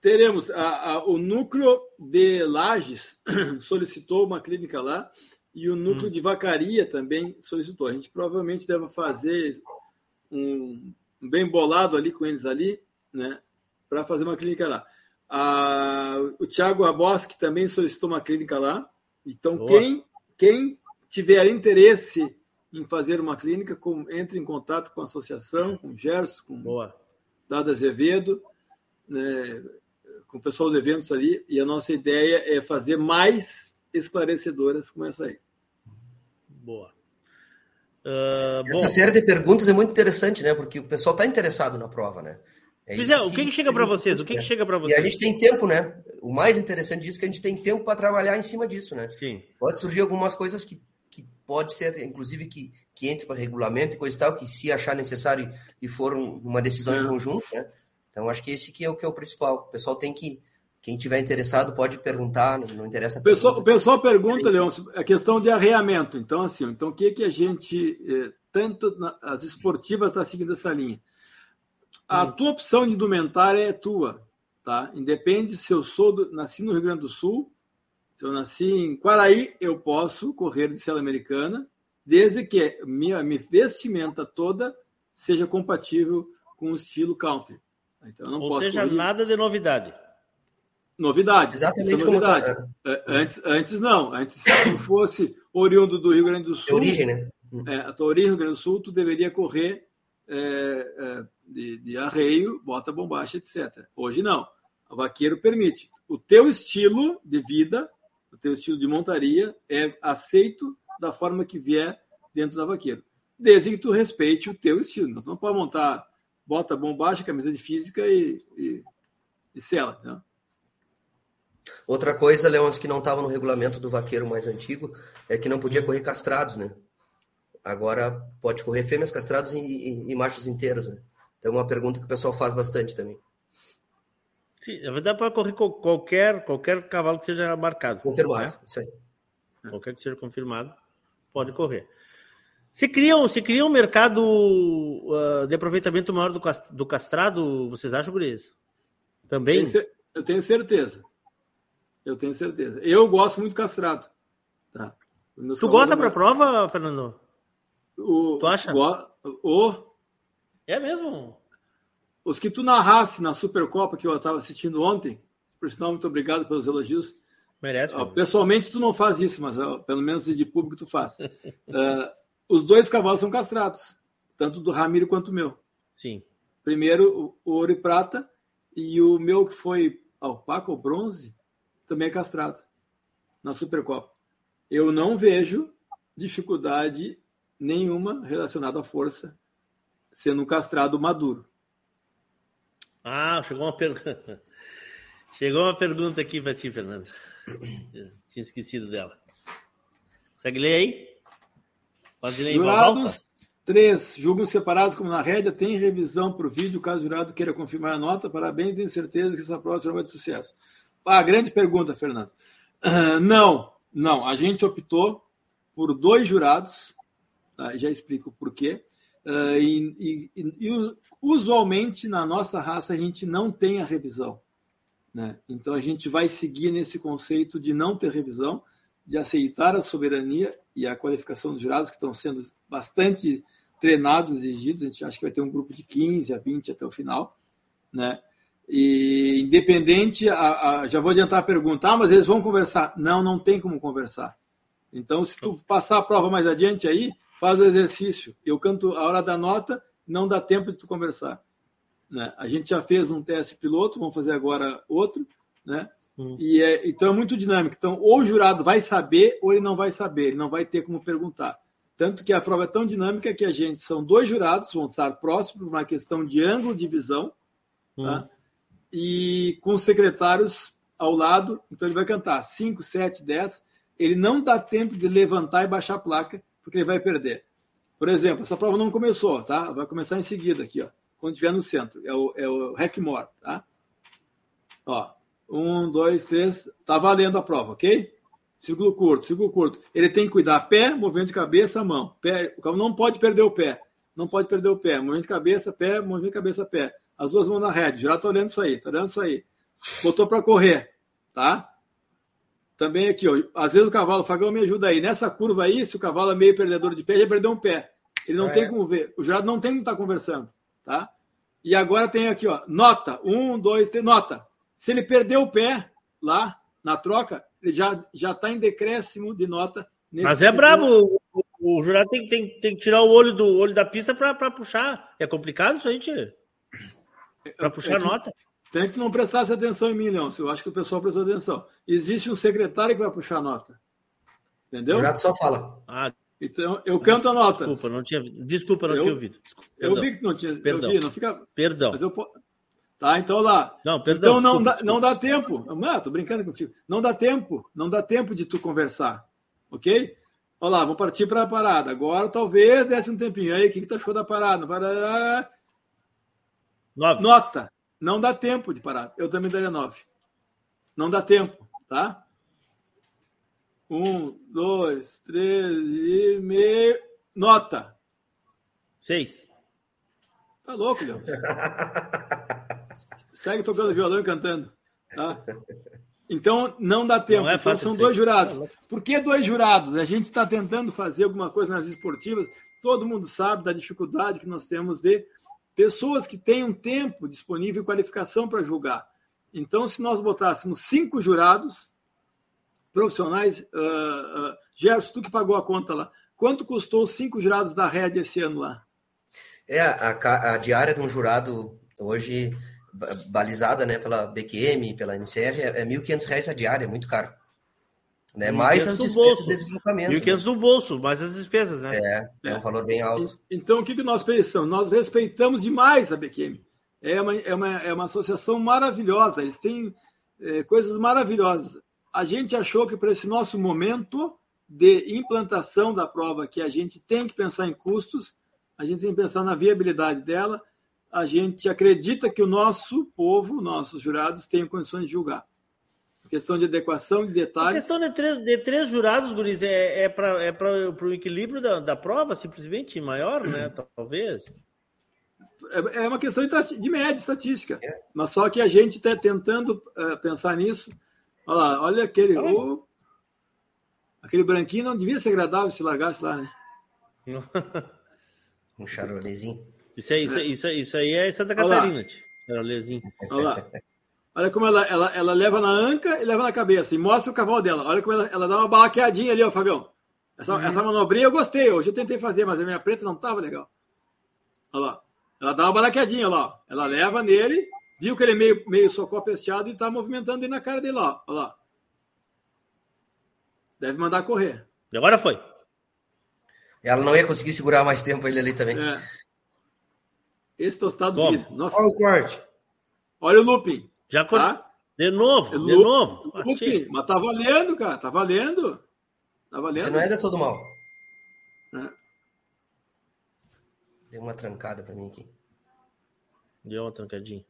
Teremos a- a- o núcleo de Lages solicitou uma clínica lá e o núcleo de Vacaria também solicitou. A gente provavelmente deve fazer um, um bem bolado ali com eles ali, né, para fazer uma clínica lá. A- o Thiago Raboski também solicitou uma clínica lá. Então Boa. quem quem tiver interesse em fazer uma clínica, com- entre em contato com a associação, com o Gerson, com Boa. Dado Azevedo, né, com o pessoal do eventos ali, e a nossa ideia é fazer mais esclarecedoras como essa aí. Boa. Bom, Essa série de perguntas é muito interessante, né? Porque o pessoal está interessado na prova, né? É é, o que, que chega para vocês? O que, que chega para né? E vocês? a gente tem tempo, né? O mais interessante disso é que a gente tem tempo para trabalhar em cima disso, né? Sim. Pode surgir algumas coisas que, que pode ser, inclusive, que, que entre para regulamento e coisa e tal, que se achar necessário e for um- uma decisão É. em conjunto, né? Então, acho que esse que é o que é o principal. O pessoal tem que, quem tiver interessado pode perguntar, não, não interessa. a O pessoal, o pergunta. pessoal pergunta, Leão, a questão de arreamento. Então, assim, então o que, que a gente, eh, tanto na- as esportivas está seguindo essa linha? A tua opção de indumentária é tua, tá? Independe se eu sou do, nasci no Rio Grande do Sul, se eu nasci em Quaraí, eu posso correr de sela americana, desde que minha, minha vestimenta toda seja compatível com o estilo country. Então, eu não Ou posso seja, correr- nada de novidade. Novidade. Exatamente isso é novidade. É, Antes, antes não. Antes, se tu fosse oriundo do Rio Grande do De Sul, origem, né? é, a tua origem do Rio Grande do Sul, tu deveria correr é, é, de, de arreio, bota bombacha, etc. Hoje não. O vaqueiro permite. O teu estilo de vida, o teu estilo de montaria é aceito da forma que vier dentro da vaqueiro. Desde que tu respeite o teu estilo. Então, tu não pode montar bota bombacha, camisa de física e, e, e sela. Né? Outra coisa, Leões, que não estava no regulamento do vaqueiro mais antigo, é que não podia correr castrados, né? Agora pode correr fêmeas castrados e, e, e machos inteiros, né? Então é uma pergunta que o pessoal faz bastante também. Sim, na verdade pode correr qualquer, qualquer cavalo que seja marcado. Confirmado, né? isso aí. Qualquer que seja confirmado, pode correr. Se cria, se cria um mercado uh, de aproveitamento maior do, do castrado, vocês acham, Gurias? Também? Eu tenho certeza. Eu tenho certeza. Eu gosto muito castrado. Tá? Tu gosta para prova, Fernando? O, tu acha? O, é mesmo? Os que tu narrasse na Supercopa que eu estava assistindo ontem, por sinal, muito obrigado pelos elogios. Merece. Ó, pessoalmente, tu não faz isso, mas ó, pelo menos de público tu faz. uh, os dois cavalos são castrados, tanto do Ramiro quanto o meu. Sim. Primeiro o, ouro e prata, e o meu que foi alpaca ou bronze, também é castrado na Supercopa. Eu não vejo dificuldade nenhuma relacionada à força sendo um castrado maduro. Ah, chegou uma pergunta. Chegou uma pergunta aqui para ti, Fernando. Tinha esquecido dela. Consegue ler aí? Jurados, três julgam separados como na rédea. Tem revisão para o vídeo, caso o jurado queira confirmar a nota. Parabéns, tenho certeza que essa prova será de sucesso. Ah, grande pergunta, Fernando. Uh, não, não. A gente optou por dois jurados, tá? já explico por quê. Uh, e, e, e, usualmente na nossa raça a gente não tem a revisão. Né? Então a gente vai seguir nesse conceito de não ter revisão, de aceitar a soberania e a qualificação dos jurados que estão sendo bastante treinados, exigidos. A gente acha que vai ter um grupo de 15 a 20 até o final. Né? E independente, a, a, já vou adiantar a pergunta, ah, mas eles vão conversar. Não, não tem como conversar. Então, se tu passar a prova mais adiante aí, faz o exercício. Eu canto a hora da nota, não dá tempo de tu conversar. Né? A gente já fez um teste piloto, vamos fazer agora outro, né? Hum. E é, então é muito dinâmico. Então, ou o jurado vai saber, ou ele não vai saber, ele não vai ter como perguntar. Tanto que a prova é tão dinâmica que a gente são dois jurados, vão estar próximos por uma questão de ângulo de visão. Hum. Tá? e com os secretários ao lado, então ele vai cantar 5, 7, 10. Ele não dá tempo de levantar e baixar a placa, porque ele vai perder. Por exemplo, essa prova não começou, tá? Vai começar em seguida aqui, ó, quando estiver no centro. É o, é o Hackmore, tá? Ó, um, dois, três, tá valendo a prova, ok? Círculo curto, círculo curto. Ele tem que cuidar pé, movimento de cabeça, mão. Pé, o cavalo não pode perder o pé. Não pode perder o pé. Movimento de cabeça, pé, movimento de cabeça, pé as duas mãos na rede. Já estou olhando isso aí, estou olhando isso aí. Botou para correr, tá? Também aqui, ó, às vezes o cavalo, o Fagão me ajuda aí. Nessa curva aí, se o cavalo é meio perdedor de pé, já perdeu um pé. Ele não é. tem como ver. O jurado não tem como estar tá conversando, tá? E agora tem aqui, ó, nota. Um, dois, três, nota. Se ele perdeu o pé lá na troca, ele já já está em decréscimo de nota. Mas é segundo. brabo. O, o, jurado tem, tem, tem que tirar o olho do olho da pista para puxar. É complicado isso aí, tio. Para puxar é que, nota. Tem que não prestar atenção em mim, Leão. Eu acho que o pessoal prestou atenção. Existe um secretário que vai puxar nota. Entendeu? O jurado só fala. Ah, então, eu canto a nota. Desculpa, não tinha, desculpa, não eu, tinha ouvido. Desculpa, eu vi que não tinha. Perdão. Eu vi, não fica. Perdão. Mas eu, tá, então lá. Não, perdão. Então não, desculpa, dá, não dá tempo. Ah, tô brincando contigo. Não dá tempo. Não dá tempo de tu conversar. Ok? Olha lá, vamos partir para a parada. Agora talvez desse um tempinho. Aí, o que, que tu achou da parada? parada Nove. Nota. Não dá tempo de parar. Eu também daria nove. Não dá tempo, tá? Um, dois, três e meio. Nota. Seis. Tá louco, Leão. Segue tocando violão e cantando. Tá? Então, não dá tempo. Não é então, são dois jurados. Por que dois jurados? A gente está tentando fazer alguma coisa nas esportivas. Todo mundo sabe da dificuldade que nós temos de pessoas que tenham tempo disponível e qualificação para julgar. Então, se nós botássemos cinco jurados profissionais, uh, uh, Gerson, tu que pagou a conta lá, quanto custou os cinco jurados da Red esse ano lá? É, a, a diária de um jurado hoje balizada né, pela BQM, pela NCR, é, é R$ 1.500 a diária, é muito caro. Né? Mais as despesas bolso. de deslocamento. 1.500 né? do bolso, mais as despesas, né? É, é um valor bem alto. Então, o que, que nós pensamos? Nós respeitamos demais a BQM. É uma, é uma, é uma associação maravilhosa, eles têm é, coisas maravilhosas. A gente achou que para esse nosso momento de implantação da prova, que a gente tem que pensar em custos, a gente tem que pensar na viabilidade dela, a gente acredita que o nosso povo, nossos jurados, tenham condições de julgar questão de adequação de detalhes. A questão de três, de três jurados, Guris, é, é para é o equilíbrio da, da prova, simplesmente maior, né? Talvez. É, é uma questão de, de média, estatística. É. Mas só que a gente está tentando uh, pensar nisso. Olha lá, olha aquele. Oh, aquele branquinho não devia ser agradável se largasse lá, né? um charolezinho. Isso aí, isso, isso, isso aí é Santa Catarina, charolezinho. Olha lá. Olha como ela, ela, ela leva na anca e leva na cabeça. E mostra o cavalo dela. Olha como ela, ela dá uma balaqueadinha ali, ó, Fabião. Essa, uhum. essa manobrinha eu gostei. Hoje eu tentei fazer, mas a minha preta não tava legal. Olha lá. Ela dá uma balaqueadinha lá. Ela leva nele, viu que ele é meio, meio socó pesteado e tá movimentando ele na cara dele lá. Olha lá. Deve mandar correr. E agora foi. Ela não ia conseguir segurar mais tempo ele ali também. É. Esse tostado vira. Nossa. Olha o corte. Olha o looping. Já tá? De novo, de novo. mas tá valendo, cara. Tá valendo. Tá valendo. Você não é de todo mal. É. Deu uma trancada para mim aqui. Deu uma trancadinha.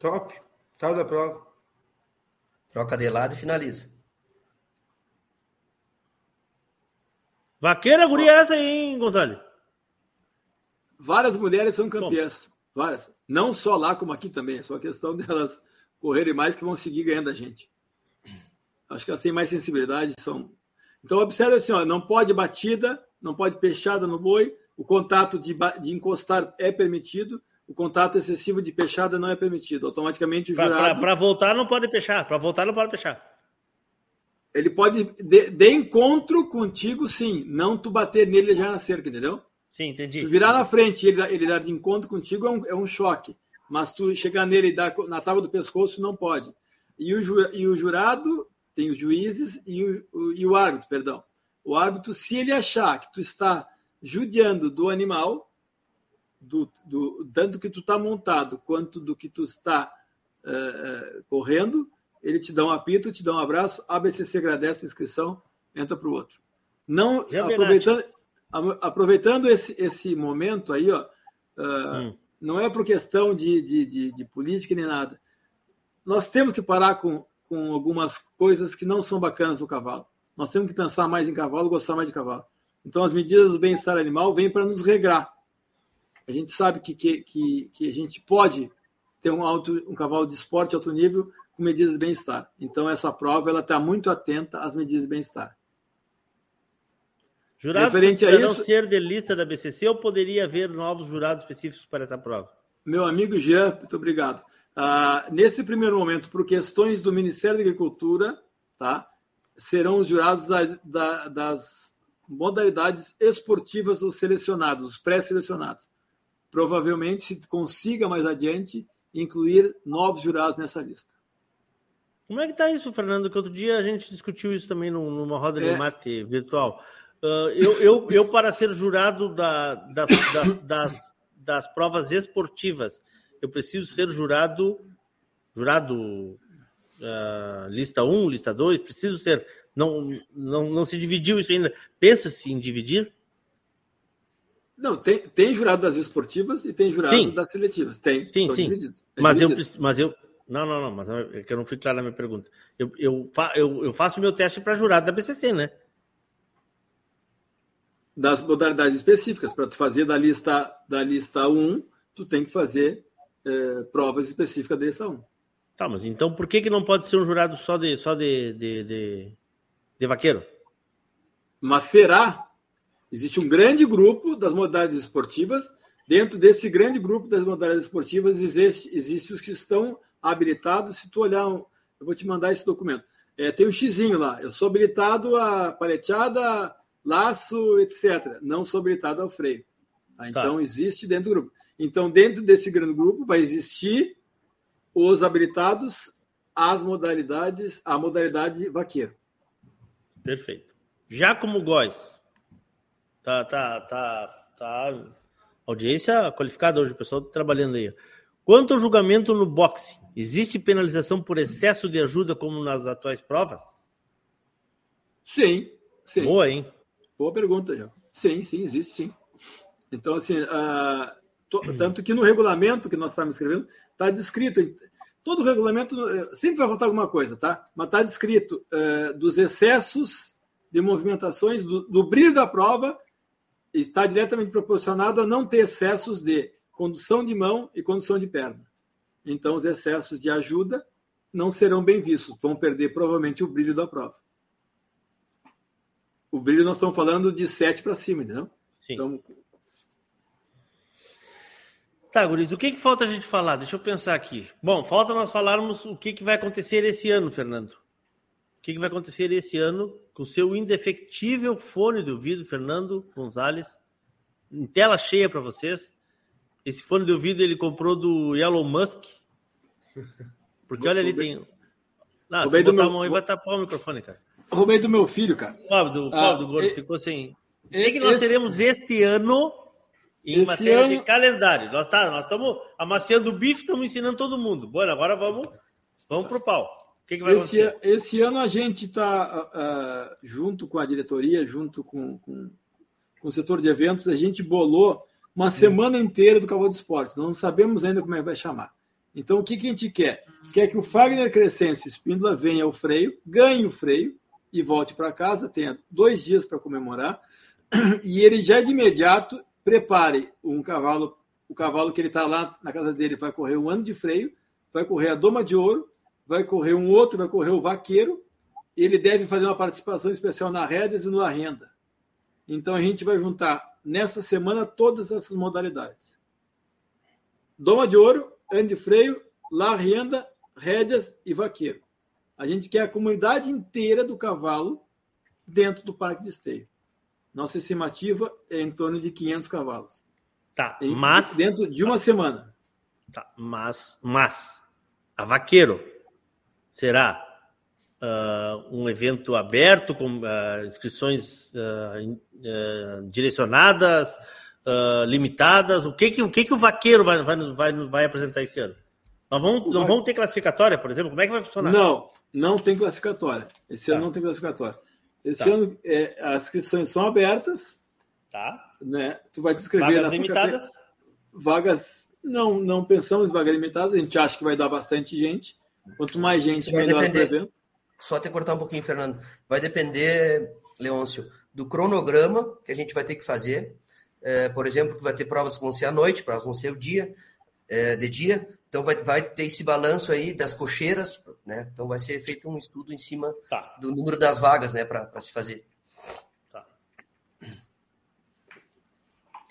Top. Tal da prova. Troca de lado e finaliza. Vaqueira guria essa aí, hein, Gonzalo? Várias mulheres são campeãs. Várias. Não só lá, como aqui também. É só questão delas correrem mais que vão seguir ganhando a gente. Acho que elas têm mais sensibilidade. São... Então, observe assim: ó, não pode batida, não pode peixada no boi, o contato de, de encostar é permitido, o contato excessivo de peixada não é permitido. Automaticamente o jurado. Para voltar, não pode peixar. Para voltar, não pode peixar. Ele pode, de, de, encontro contigo, sim. Não tu bater nele já na cerca, entendeu? Sim, entendi. Tu virar na frente e ele, ele dar de encontro contigo é um, é um choque. Mas tu chegar nele e dar na tábua do pescoço não pode. E o, ju, e o jurado tem os juízes e o, o, e o árbitro, perdão. O árbitro, se ele achar que tu está judiando do animal, do, do, tanto que tu está montado quanto do que tu está uh, correndo, ele te dá um apito, te dá um abraço, ABCC agradece a inscrição, entra para o outro. Não, aproveitando, aproveitando esse, esse momento aí, ó, uh, hum. não é por questão de, de, de, de, política nem nada. Nós temos que parar com, com algumas coisas que não são bacanas no cavalo. Nós temos que pensar mais em cavalo, gostar mais de cavalo. Então, as medidas do bem-estar animal vêm para nos regrar. A gente sabe que, que, que, que, a gente pode ter um, alto, um cavalo de esporte alto nível com medidas de bem-estar. Então, essa prova ela está muito atenta às medidas de bem-estar. Jurados precisarão isso, ser de lista da BCC ou poderia haver novos jurados específicos para essa prova? Meu amigo Jean, muito obrigado. Uh, nesse primeiro momento, por questões do Ministério da Agricultura, tá, serão os jurados da, da, das modalidades esportivas os selecionados, os pré-selecionados. Provavelmente se consiga mais adiante incluir novos jurados nessa lista. Como é que está isso, Fernando? Que outro dia a gente discutiu isso também numa roda é, de mate virtual. Uh, eu, eu, eu, para ser jurado da, das, das, das, das, provas esportivas, eu preciso ser jurado, jurado uh, lista 1, lista 2, preciso ser. Não, não, não se dividiu isso ainda. Pensa-se em dividir? Não, tem, tem jurado das esportivas e tem jurado sim. das seletivas. Tem, sim, sim. É mas, eu, mas eu. Não, não, não, mas é que eu não fui claro na minha pergunta. Eu, eu, fa, eu, eu faço meu teste para jurado da BCC, né? Das modalidades específicas. Para tu fazer da lista, da lista 1, tu tem que fazer é, provas específicas da lista 1. Tá, mas então por que, que não pode ser um jurado só de, só de, de, de, de vaqueiro? Mas será? Existe um grande grupo das modalidades esportivas. Dentro desse grande grupo das modalidades esportivas, existe, existe os que estão habilitados. Se tu olhar, eu vou te mandar esse documento. É, tem um xizinho lá. Eu sou habilitado a paleteada, laço, etc. Não sou habilitado ao freio. Tá? Então, tá. existe dentro do grupo. Então, dentro desse grande grupo, vai existir os habilitados as modalidades, a modalidade vaqueiro. Perfeito. Giacomo Góes. Tá, tá, tá, tá. Audiência qualificada hoje, o pessoal tá trabalhando aí. Quanto ao julgamento no boxe, existe penalização por excesso de ajuda como nas atuais provas? Sim, sim. Boa, hein? Boa pergunta, já. Sim, sim, existe sim. Então, assim, uh, to, tanto que no regulamento que nós estamos escrevendo, está descrito. Todo regulamento eh, sempre vai faltar alguma coisa, tá? Mas está descrito uh, dos excessos de movimentações, do, do brilho da prova, está diretamente proporcionado a não ter excessos de condução de mão e condução de perna. Então, os excessos de ajuda não serão bem vistos, vão perder provavelmente o brilho da prova. O brilho nós estamos falando de 7 para cima, entendeu? Sim. Então, Tá, Guris, o que, que falta a gente falar? Deixa eu pensar aqui. Bom, falta nós falarmos o que, que vai acontecer esse ano, Fernando. O que, que vai acontecer esse ano com o seu indefectível fone de ouvido, Fernando Gonzalez, em tela cheia para vocês. Esse fone de ouvido ele comprou do Elon Musk. Porque olha ali, tem. Não, se botar meu... a mão aí, vai tapar o microfone, cara. Roubei do meu filho, cara. Pobre do, ah, do gordo, e... ficou sem. O que, nós esse... teremos este ano em matéria ano... de calendário. Nós tá, nós estamos amaciando o bife, estamos ensinando todo mundo. Bom, agora vamos, vamos para o pau. O que, que vai esse, acontecer? Esse ano a gente está, uh, uh, junto com a diretoria, junto com, com, com, o setor de eventos, a gente bolou uma hum. semana inteira do Cavalo de Esporte. Não sabemos ainda como é que vai chamar. Então, o que, que a gente quer? Quer que o Fagner Crescencio Espíndola venha ao freio, ganhe o freio e volte para casa, tenha dois dias para comemorar, e ele já de imediato prepare um cavalo, o cavalo que ele está lá na casa dele vai correr um ano de freio, vai correr a doma de ouro, vai correr um outro, vai correr o vaqueiro, ele deve fazer uma participação especial na Redes e no Arrenda. Então a gente vai juntar nessa semana todas essas modalidades. Doma de ouro, ano de freio, La Renda, rédeas e vaqueiro. A gente quer a comunidade inteira do cavalo dentro do parque de esteio. Nossa estimativa é em torno de 500 cavalos. Tá, mas. Dentro de uma semana. Tá, mas. Mas. A Vaqueiro será uh, um evento aberto, com uh, inscrições uh, direcionadas, limitadas. O que, que, o, que, que o Vaqueiro vai, vai, vai, vai apresentar esse ano? Nós vamos, não vamos ter classificatória, por exemplo? Como é que vai funcionar? Não, não tem classificatória. Esse tá. ano não tem classificatória. Esse tá. ano é, as inscrições são abertas. Tá. Né? Tu vai te inscrever vagas na limitadas? Tua... Vagas não não pensamos em vagas limitadas, a gente acha que vai dar bastante gente. Quanto mais gente, melhor para o evento. Só te cortar um pouquinho, Fernando. Vai depender, Leôncio, do cronograma que a gente vai ter que fazer. É, por exemplo, que vai ter provas que vão ser à noite, provas vão ser o dia, é, de dia. Então vai, vai ter esse balanço aí das cocheiras, né? Então vai ser feito um estudo em cima tá. do número das vagas, né, para se fazer. Tá.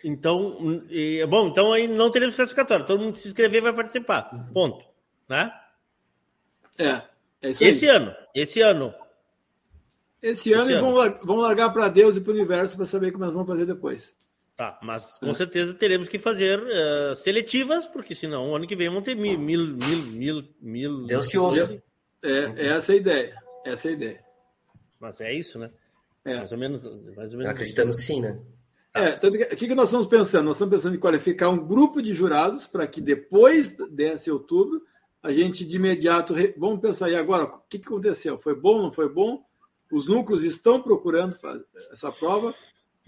Então, e, bom, então aí não teremos classificatório. Todo mundo que se inscrever vai participar. Ponto, né? É. é esse aí. ano, esse ano. Esse, esse ano, ano. vão, vão largar para Deus e para o universo para saber como nós vamos fazer depois. Tá, mas com é. certeza teremos que fazer uh, seletivas, porque senão o ano que vem vão ter mil, mil, mil, mil, mil. Deus te ouça. É, é essa a ideia. Essa é a ideia. Mas é isso, né? É. Mais ou menos. Mais ou menos Acreditamos que sim, né? É, tanto que, o que nós estamos pensando? Nós estamos pensando em qualificar um grupo de jurados para que depois desse outubro a gente de imediato. Re... Vamos pensar aí agora, o que, que aconteceu? Foi bom, não foi bom? Os núcleos estão procurando essa prova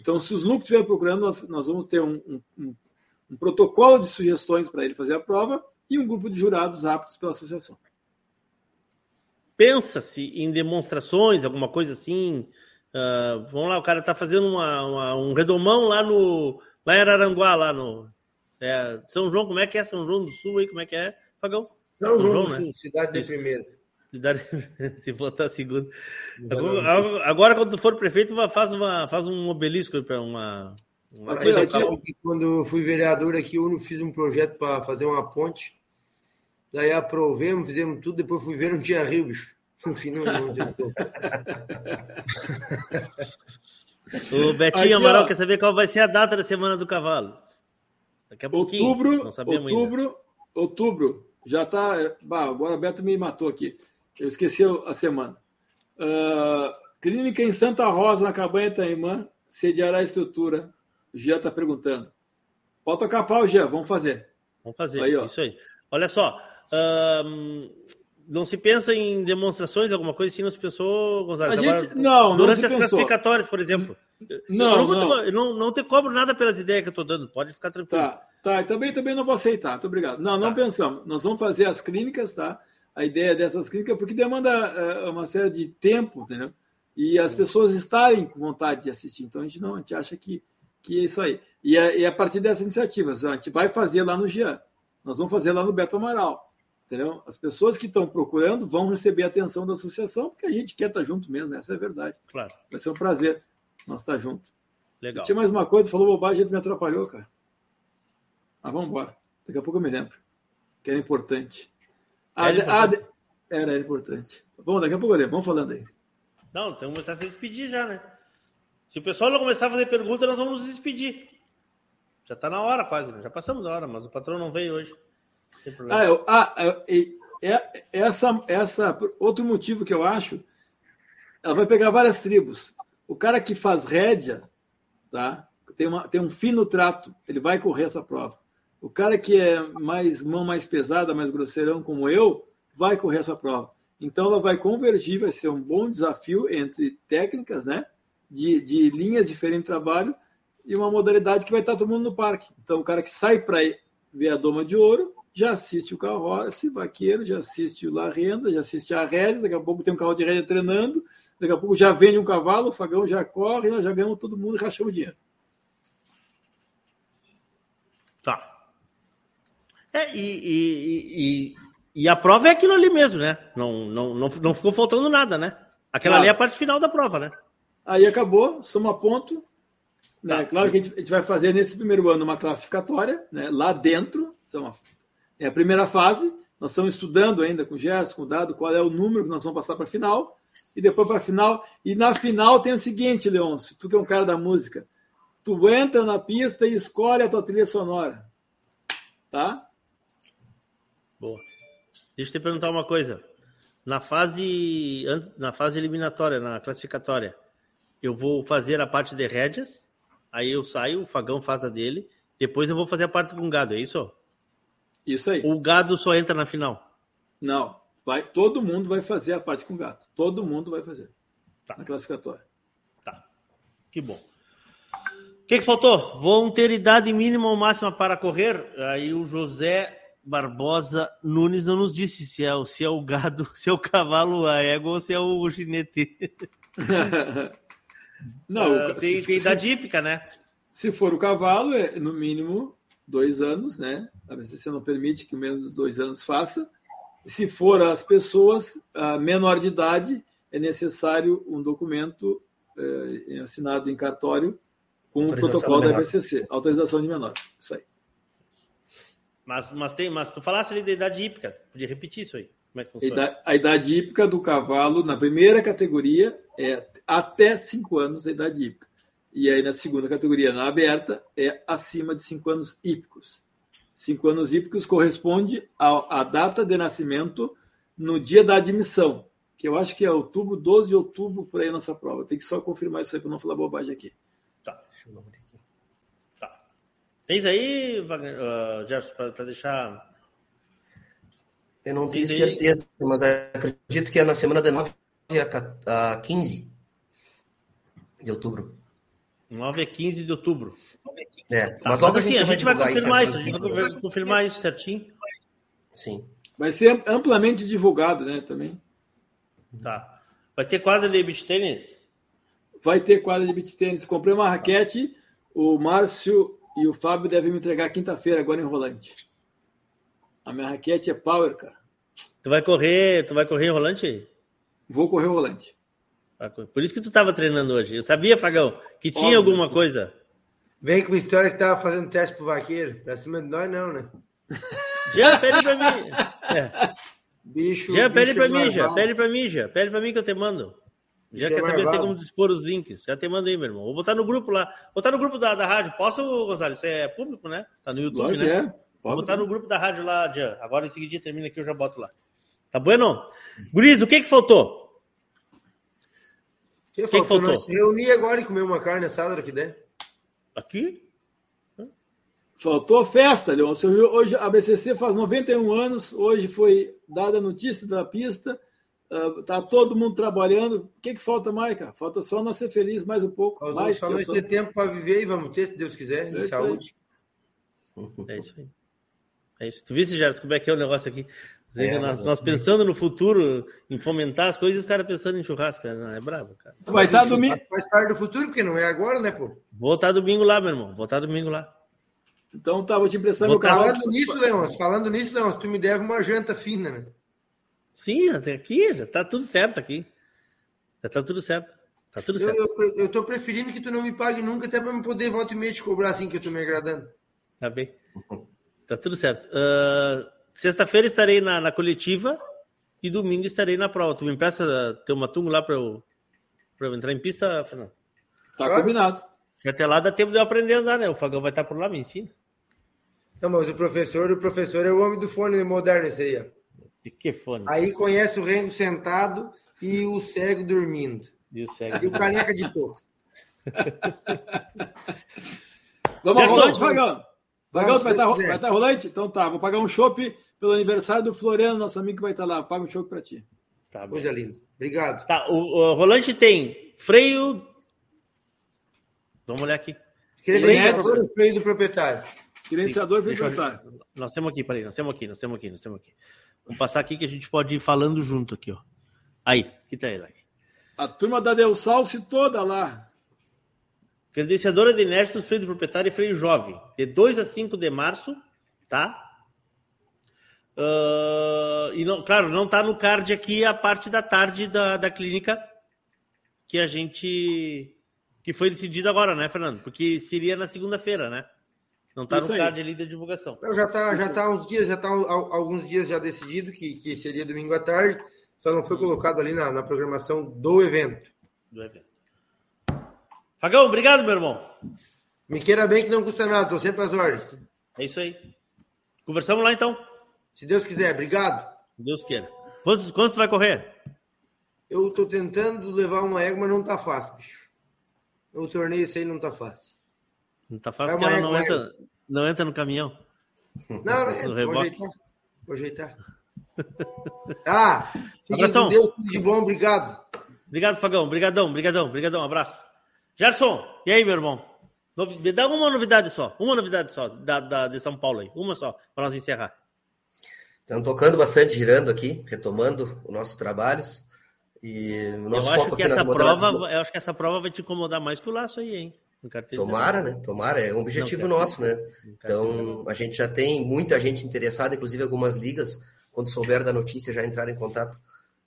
então, se os núcleos estiverem procurando, nós, nós vamos ter um, um, um protocolo de sugestões para ele fazer a prova e um grupo de jurados aptos pela associação. Pensa-se em demonstrações, alguma coisa assim. Uh, vamos lá, o cara está fazendo uma, uma, um redomão lá no lá em Araranguá, lá no é, São João. Como é que é São João do Sul aí? Como é que é, Fagão? São, São João, João né? cidade de primeiro. se votar segundo. Agora, agora, quando for prefeito, faz, uma, faz um obelisco para uma. uma aqui, aqui, quando eu fui vereador aqui, eu fiz um projeto para fazer uma ponte. Daí aprovemos, fizemos tudo, depois fui ver, não tinha rio, bicho. Não, não O Betinho aqui, Amaral ó, quer saber qual vai ser a data da Semana do Cavalo. Daqui a pouquinho. Outubro, outubro, ainda. outubro, já está. Agora o Beto me matou aqui. Eu esqueci a semana. Uh, clínica em Santa Rosa, na Cabanha Taimã, sediará a estrutura. O Jean está perguntando. Pode tocar pau, Jean, vamos fazer. Vamos fazer, aí, isso aí. Olha só, não se pensa em demonstrações, alguma coisa assim, não se pensou, Gonzalo? Gente, não, Durante não as pensou. classificatórias, por exemplo. Não, eu não, não. Te, não, não te cobro nada pelas ideias que eu estou dando, pode ficar tranquilo. Tá, tá, e também, também não vou aceitar, muito obrigado. Não, não Tá. pensamos. Nós vamos fazer as clínicas, tá? A ideia dessas clínicas, porque demanda eh, uma série de tempo, entendeu? E as pessoas estarem com vontade de assistir. Então a gente não, a gente acha que, que é isso aí. E a, e a partir dessas iniciativas, a gente vai fazer lá no Jean, nós vamos fazer lá no Beto Amaral. Entendeu? As pessoas que estão procurando vão receber a atenção da associação, porque a gente quer estar junto mesmo, essa é a verdade. Claro. Vai ser um prazer nós estar junto. Legal. Tinha mais uma coisa, falou bobagem, me atrapalhou, cara. Mas vamos embora. Daqui a pouco eu me lembro. Que era importante. Era de- ah, importante? de- era importante. Bom, daqui a pouco eu lembro. Vamos falando aí. Não, tem que começar a se despedir já, né? Se o pessoal não começar a fazer pergunta, nós vamos nos despedir. Já está na hora quase, né? Já passamos da hora, mas o patrão não veio hoje. Não tem problema. Ah, eu, ah eu- é, essa, essa, outro motivo que eu acho, ela vai pegar várias tribos. O cara que faz rédea, tá? Tem, uma, tem um fino trato, ele vai correr essa prova. O cara que é mais mão mais pesada, mais grosseirão como eu, vai correr essa prova. Então ela vai convergir, vai ser um bom desafio entre técnicas, né? De, de linhas diferentes de trabalho e uma modalidade que vai estar todo mundo no parque. Então o cara que sai para ver a Doma de Ouro já assiste o carroça, vaqueiro, já assiste o La Renda, já assiste a rédea, daqui a pouco tem um carro de rédea treinando, daqui a pouco já vende um cavalo, o fagão já corre, nós já ganhamos todo mundo e rachamos dinheiro. Tá. É, e, e, e, e a prova é aquilo ali mesmo, né? Não, não, não, não ficou faltando nada, né? Aquela Claro. ali é a parte final da prova, né? Aí acabou, soma ponto. Né? Tá. Claro que a gente, a gente vai fazer nesse primeiro ano uma classificatória, né? lá dentro. São, tem a primeira fase, nós estamos estudando ainda com o Gerson, com o Dado, qual é o número que nós vamos passar para a final. E depois para a final. E na final tem o seguinte, Leôncio, tu que é um cara da música, tu entra na pista e escolhe a tua trilha sonora. Tá? Boa. Deixa eu te perguntar uma coisa. Na fase, na fase eliminatória, na classificatória, eu vou fazer a parte de rédeas, aí eu saio, o Fagão faz a dele, depois eu vou fazer a parte com o gado, é isso? Isso aí. O gado só entra na final. Não, vai, todo mundo vai fazer a parte com gato. Todo mundo vai fazer. Na classificatória. Que bom. O que, que faltou? Vão ter idade mínima ou máxima para correr? Aí o José Barbosa Nunes não nos disse se é, o- se é o gado, se é o cavalo, a égua ou se é o ginete. Não, o- tem, se- tem se- idade hípica, né? Se for o cavalo, é no mínimo dois anos, né? A BCC não permite que menos de dois anos faça. Se for as pessoas a menor de idade, é necessário um documento eh, assinado em cartório com o protocolo da. BCC, autorização de menor. Isso aí. Mas, mas, tem, mas tu falasse ali da idade hípica. Podia repetir isso aí. Como é que funciona? A idade hípica do cavalo, na primeira categoria, é até 5 anos a idade hípica. E aí, na segunda categoria, na aberta, é acima de 5 anos hípicos. 5 anos hípicos corresponde à, data de nascimento no dia da admissão, que eu acho que é outubro, 12 de outubro, por aí nossa prova. Tem que só confirmar isso aí para não falar bobagem aqui. Tens aí, Wagner, uh, Jefferson, para deixar. Eu não tenho certeza, mas acredito que é na semana de 9 a ca- a 15 de outubro. 9 a 15 de outubro. É, Tá, mas mas logo assim, a gente vai confirmar isso, a certinho. gente vai confirmar isso certinho. Sim. Vai ser amplamente divulgado, né, também. Tá. Vai ter quadra de beach tênis? Vai ter quadra de beach tênis. Comprei uma raquete, o Márcio e o Fábio devem me entregar quinta-feira, agora em Rolante. A minha raquete é power, cara. Tu vai correr, tu vai correr rolante? Vou correr o rolante. Por isso que tu tava treinando hoje. Eu sabia, Fagão, que tinha Óbvio. alguma coisa. Vem com história que tava fazendo teste pro vaqueiro. Pra cima de nós, não, né? Já pede pra mim. É. Bicho. Já pede bicho pra mim, já. Pede pra mim, já. Pede pra mim que eu te mando. Já é quer saber se tem como dispor os links. Já te mando aí, meu irmão. Vou botar no grupo lá. Botar no grupo da, da rádio. Posso, Gonzalo? Isso é público, né? Tá no YouTube, Lógico né? que é. Vou botar no grupo da rádio lá, Jean. Agora em seguida termina aqui, eu já boto lá. Tá bueno? Guriz, o que que faltou? O que, que faltou? faltou? Reunir agora e comer uma carne assada que der. Aqui? Faltou festa. Hoje, hoje a BCC faz 91 anos. Hoje foi dada a notícia da pista. Uh, tá todo mundo trabalhando. O que, que falta mais, cara? Falta só nós ser felizes mais um pouco. Nós mais só nós só- ter tempo para viver e vamos ter, se Deus quiser, É em saúde. É isso aí. É isso. Tu viste, Gerson, como é que é o negócio aqui? É, nós, nós pensando no futuro, em fomentar as coisas, e os caras pensando em churrasco, cara. Não, é brabo, cara. Tu vai estar domingo. Faz parte do futuro, porque não é agora, né, pô? Vou estar domingo lá, meu irmão. Vou estar domingo lá. Então tá, vou te emprestar meu carro. Falando nisso, Leôncio, falando nisso, Leôncio, tu me deve uma janta fina, né? Sim, até aqui já tá tudo certo aqui. Já tá tudo certo. Tá tudo Eu, certo. eu, eu tô preferindo que tu não me pague nunca, até para me poder volta e meia te cobrar assim que eu tô me agradando. Tá bem. Tá tudo certo. Ah, Sexta-feira estarei na, na coletiva e domingo estarei na prova. Tu me empresta teu matungo lá para eu, pra eu entrar em pista, Fernando? Tá combinado. E até lá dá tempo de eu aprender a andar, né? O Fagão vai estar por lá, me ensina. Não, mas o professor, o professor é o homem do fone moderno, esse aí, ó. De que fone? Aí conhece o rengo sentado e o cego dormindo. E o E cego. o caneca de toco. Vamos ao rolante, Vagão. Vagão, vai estar vai estar rolante? Então tá, vou pagar um chopp pelo aniversário do Floriano, nosso amigo que vai estar lá. Paga um chopp pra ti. Tá, bem. Coisa linda. Obrigado. Tá, o, o Rolante tem freio. Vamos olhar aqui. Credenciador e freio do proprietário. Credenciador e freio eu- proprietário. Nós temos aqui, peraí, nós temos aqui, nós temos aqui, nós temos aqui. Vamos passar aqui que a gente pode ir falando junto aqui, ó. Aí, que tá aí. A turma da Delsalce toda lá. Credenciadora de inéditos, freio do proprietário e freio jovem. De 2 a 5 de março, tá? Ah, e não, claro, não tá no card aqui a parte da tarde da, da clínica que a gente. que foi decidido agora, né, Fernando? Porque seria na segunda-feira, né? Não tá Isso no card ali da divulgação. Não, já tá, já tá uns dias, já tá al- alguns dias já decidido que, que seria domingo à tarde, só não foi colocado ali na, na programação do evento. do evento. Fagão, obrigado, meu irmão. Me queira bem que não custa nada, tô sempre às ordens. É isso aí. Conversamos lá então. Se Deus quiser, obrigado. Se Deus queira. Quantos, quantos vai correr? Eu tô tentando levar uma égua, mas não tá fácil, bicho. O torneio esse aí não tá fácil. Não tá fácil que ela não entra, não entra no caminhão. Não, não, No vou ajeitar. Vou ajeitar. Ah, Abração. Deus, tudo de bom, obrigado. Obrigado, Fagão. Obrigadão, obrigadão, obrigadão. Abraço. Gerson, e aí, meu irmão? Me dá uma novidade só. Uma novidade só da, da- de São Paulo aí. Uma só, para nós encerrar. Estamos tocando bastante, girando aqui, retomando os nossos trabalhos. E o nosso eu acho foco que essa modalidades- prova, eu acho que essa prova vai te incomodar mais que o laço aí, hein? Tomara, né? Tomara, é um objetivo Não, nosso, né? Então, a gente já tem muita gente interessada, inclusive algumas ligas, quando souber da notícia, já entraram em contato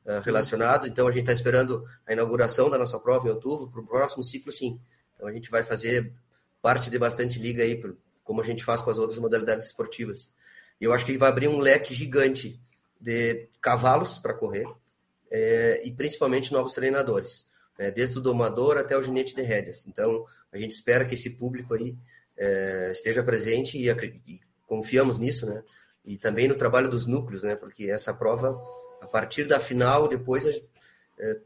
ah, relacionado. Então, a gente está esperando a inauguração da nossa prova em outubro, para o próximo ciclo, sim. Então, a gente vai fazer parte de bastante liga aí, pro- como a gente faz com as outras modalidades esportivas. E eu acho que vai abrir um leque gigante de cavalos para correr eh, e principalmente novos treinadores, né? desde o domador até o ginete de rédeas. Então, a gente espera que esse público aí eh, esteja presente e, e confiamos nisso, né? E também no trabalho dos núcleos, né? Porque essa prova, a partir da final, depois eh,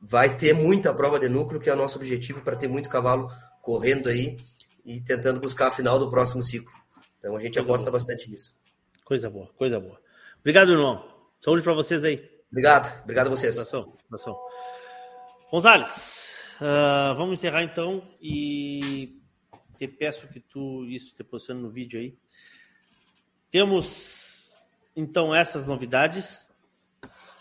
vai ter muita prova de núcleo, que é o nosso objetivo para ter muito cavalo correndo aí e tentando buscar a final do próximo ciclo. Então a gente aposta bastante nisso. Coisa boa, coisa boa. Obrigado, irmão. Saúde para vocês aí. Obrigado, obrigado a vocês. Abração, abração. Gonzales, ah, vamos encerrar então e te peço que tu isso te posicione no vídeo aí. Temos então essas novidades.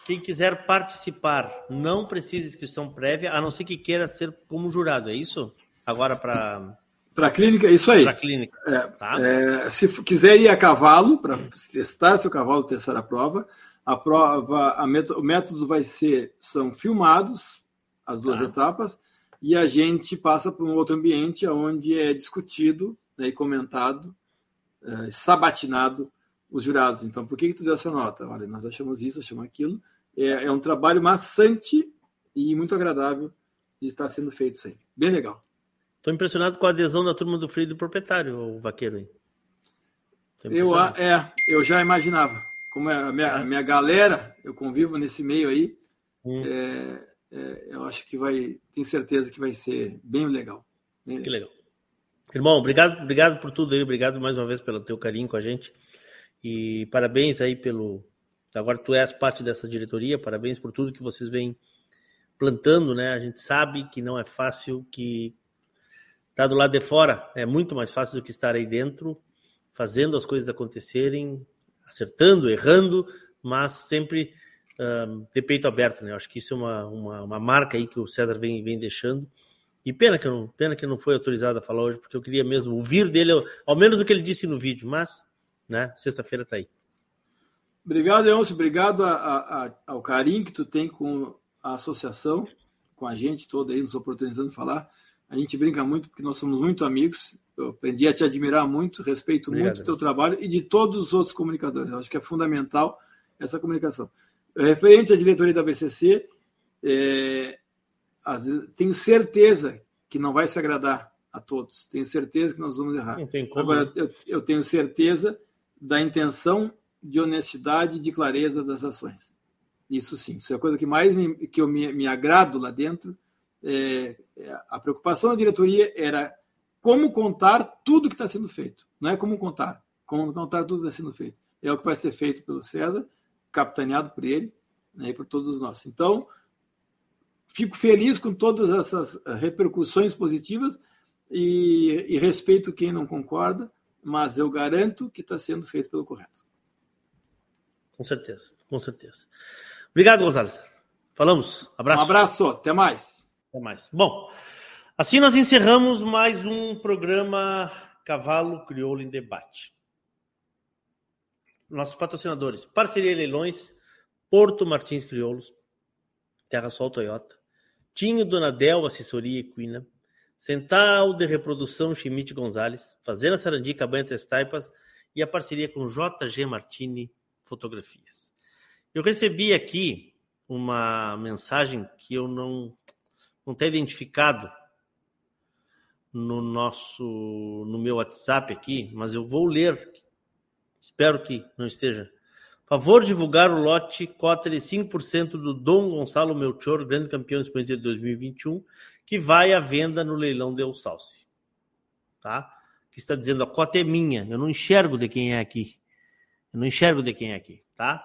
Quem quiser participar, não precisa inscrição prévia, a não ser que queira ser como jurado, é isso? Agora para Para a clínica, isso aí. a clínica. É, Tá? é, se quiser ir a cavalo para testar seu cavalo, testar a prova, a prova, a o método vai ser são filmados as duas Tá. etapas e a gente passa para um outro ambiente onde é discutido né, e comentado, é, sabatinado os jurados. Então, por que, que tu deu essa nota? Olha, nós achamos isso, achamos aquilo. É, é um trabalho maçante e muito agradável de estar sendo feito isso aí. Bem legal. Tô impressionado com a adesão da turma do freio do proprietário, o vaqueiro aí. Eu, é, eu já imaginava. como é a minha, a minha galera, eu convivo nesse meio aí, hum. é, é, eu acho que vai, tenho certeza que vai ser bem legal. Bem que legal. Irmão, obrigado, obrigado por tudo aí, obrigado mais uma vez pelo teu carinho com a gente e parabéns aí pelo. Agora tu és parte dessa diretoria, parabéns por tudo que vocês vêm plantando, né? A gente sabe que não é fácil, que tá do lado de fora é muito mais fácil do que estar aí dentro, fazendo as coisas acontecerem, acertando, errando, mas sempre de peito aberto, né? Acho que isso é uma, uma, uma, marca aí que o César vem, vem deixando. E pena que, não, pena que não foi autorizado a falar hoje, porque eu queria mesmo ouvir dele, ao menos o que ele disse no vídeo, mas, né, sexta-feira tá aí. Obrigado, Leôncio, obrigado a, a, a, ao carinho que tu tem com a associação, com a gente toda aí, nos oportunizando de falar. A gente brinca muito porque nós somos muito amigos. Eu aprendi a te admirar muito, respeito Obrigado. muito o teu trabalho e de todos os outros comunicadores. Eu acho que é fundamental essa comunicação. Referente à diretoria da BCC, é, tenho certeza que não vai se agradar a todos. Tenho certeza que nós vamos errar. Agora, né? eu, eu tenho certeza da intenção de honestidade e de clareza das ações. Isso sim, isso é a coisa que mais me, que eu me, me agrado lá dentro é, é, a preocupação da diretoria era como contar tudo que está sendo feito. Não é como contar, como contar tudo que está sendo feito. É o que vai ser feito pelo César, capitaneado por ele né, e por todos nós. Então, fico feliz com todas essas repercussões positivas e, e respeito quem não concorda, mas eu garanto que está sendo feito pelo correto. Com certeza, com certeza. Obrigado, Gonzalez. Falamos. Abraço. Um abraço, até mais. Até mais. Bom, assim nós encerramos mais um programa Cavalo Crioulo em Debate. Nossos patrocinadores: Parceria Leilões, Porto Martins Crioulos, Terra Sol Toyota, Tinho Donadel Assessoria Equina, Central de Reprodução Schmidt Gonzalez, Fazenda Sarandi Cabanha Três Taipas e a parceria com JG Martini Fotografias. Eu recebi aqui uma mensagem que eu não não está identificado no nosso no meu WhatsApp aqui, mas eu vou ler. Espero que não esteja. Favor divulgar o lote cota de 5% do Dom Gonçalo Melchior, grande campeão expoente de 2021, que vai à venda no leilão de Salce. Tá? Que está dizendo a cota é minha, eu não enxergo de quem é aqui. Eu não enxergo de quem é aqui, tá?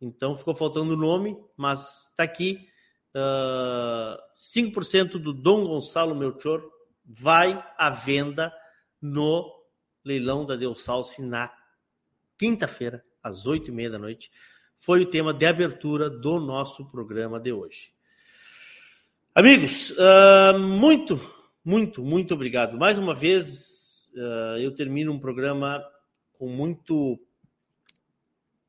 Então ficou faltando o nome, mas está aqui uh, ah, 5% do Dom Gonçalo Melchor vai à venda no leilão da Salsi na quinta-feira, às oito e meia da noite. Foi o tema de abertura do nosso programa de hoje. Amigos, uh, muito, muito, muito obrigado. Mais uma vez, uh, eu termino um programa com muito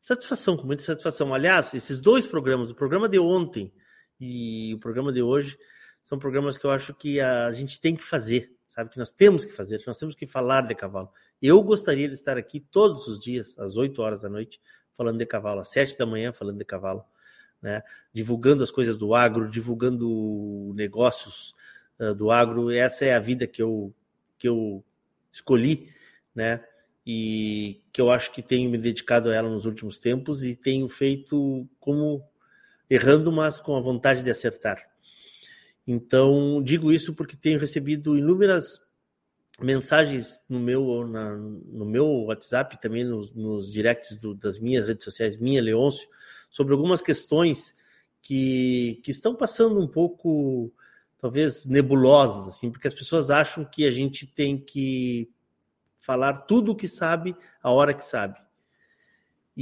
satisfação, com muita satisfação. Aliás, esses dois programas, o programa de ontem e o programa de hoje são programas que eu acho que a gente tem que fazer, sabe? Que nós temos que fazer, nós temos que falar de cavalo. Eu gostaria de estar aqui todos os dias, às 8 horas da noite, falando de cavalo, às 7 da manhã falando de cavalo, né? Divulgando as coisas do agro, divulgando negócios uh, do agro. Essa é a vida que eu, que eu escolhi, né? E que eu acho que tenho me dedicado a ela nos últimos tempos e tenho feito como errando, mas com a vontade de acertar. Então, digo isso porque tenho recebido inúmeras mensagens no meu, na, no meu WhatsApp, também nos, nos directs do, das minhas redes sociais, minha Leôncio, sobre algumas questões que, que estão passando um pouco, talvez, nebulosas, assim, porque as pessoas acham que a gente tem que falar tudo o que sabe a hora que sabe.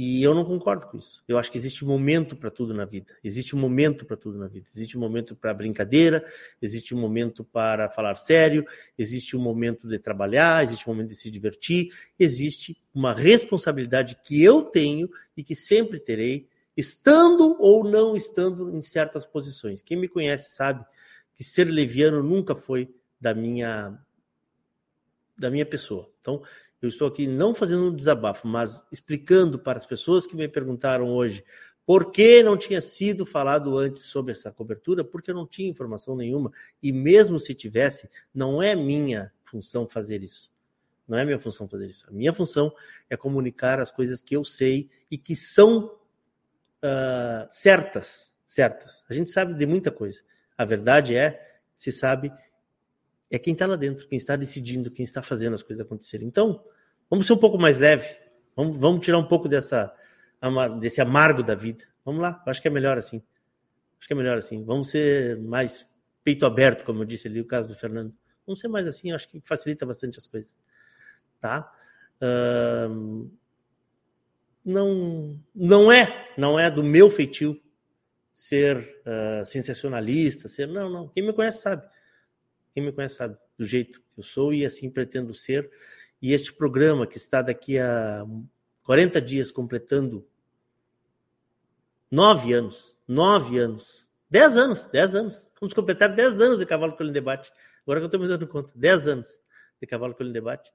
E eu não concordo com isso. Eu acho que existe um momento para tudo na vida. Existe um momento para tudo na vida. Existe um momento para brincadeira, existe um momento para falar sério, existe um momento de trabalhar, existe um momento de se divertir, existe uma responsabilidade que eu tenho e que sempre terei, estando ou não estando em certas posições. Quem me conhece sabe que ser leviano nunca foi da minha da minha pessoa. Então, eu estou aqui não fazendo um desabafo, mas explicando para as pessoas que me perguntaram hoje por que não tinha sido falado antes sobre essa cobertura, porque eu não tinha informação nenhuma. E mesmo se tivesse, não é minha função fazer isso. Não é minha função fazer isso. A minha função é comunicar as coisas que eu sei e que são uh, certas. Certas. A gente sabe de muita coisa. A verdade é, se sabe, é quem está lá dentro, quem está decidindo, quem está fazendo as coisas acontecerem. Então, vamos ser um pouco mais leve. Vamos, vamos tirar um pouco dessa, desse amargo da vida. Vamos lá, acho que é melhor assim. Acho que é melhor assim. Vamos ser mais peito aberto, como eu disse ali, o caso do Fernando. Vamos ser mais assim, acho que facilita bastante as coisas tá? Uh, não, não é, não é do meu feitio ser uh, sensacionalista, ser não, não. Quem me conhece sabe, quem me conhece sabe do jeito que eu sou e assim pretendo ser. E este programa que está daqui a 40 dias completando nove anos, nove anos, dez anos, dez anos. Vamos completar dez anos de Cavalo Colho em Debate. Agora que eu estou me dando conta, dez anos de Cavalo Colho em Debate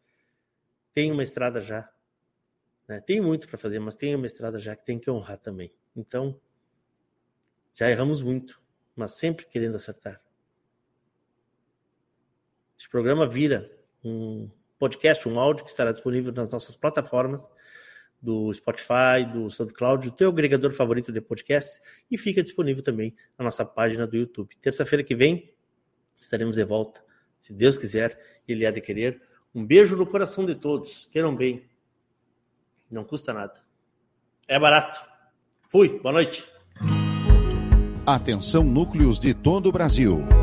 tem uma estrada já. Né? Tem muito para fazer, mas tem uma estrada já que tem que honrar também. Então, já erramos muito, mas sempre querendo acertar. Este programa vira um podcast, um áudio que estará disponível nas nossas plataformas do Spotify, do SoundCloud, o teu agregador favorito de podcasts e fica disponível também na nossa página do YouTube. Terça-feira que vem estaremos de volta, se Deus quiser, Ele há de querer um beijo no coração de todos. Queiram bem. Não custa nada. É barato. Fui. Boa noite. Atenção núcleos de todo o Brasil.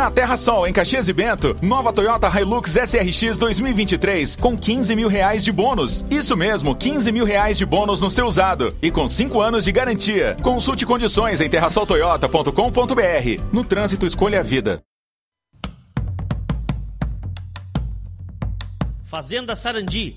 Na Terra Sol, em Caxias e Bento, nova Toyota Hilux SRX 2023 com 15 mil reais de bônus. Isso mesmo, 15 mil reais de bônus no seu usado e com 5 anos de garantia. Consulte condições em terrasoltoyota.com.br. No trânsito, escolha a vida. Fazenda Sarandi,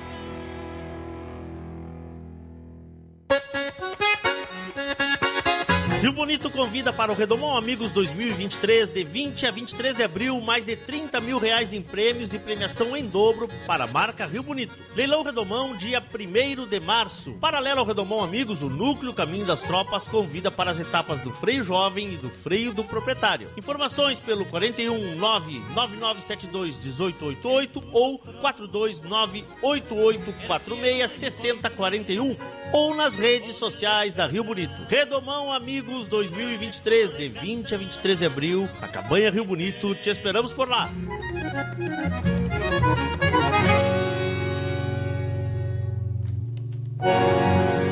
Rio Bonito convida para o Redomão Amigos 2023, de 20 a 23 de abril, mais de 30 mil reais em prêmios e premiação em dobro para a marca Rio Bonito. Leilão Redomão, dia 1 de março. Paralelo ao Redomão Amigos, o Núcleo Caminho das Tropas convida para as etapas do freio jovem e do freio do proprietário. Informações pelo 41 99972 1888 ou 429 8846 6041 ou nas redes sociais da Rio Bonito. Redomão Amigos 2023, de 20 a 23 de abril, a Cabanha Rio Bonito. Te esperamos por lá. Música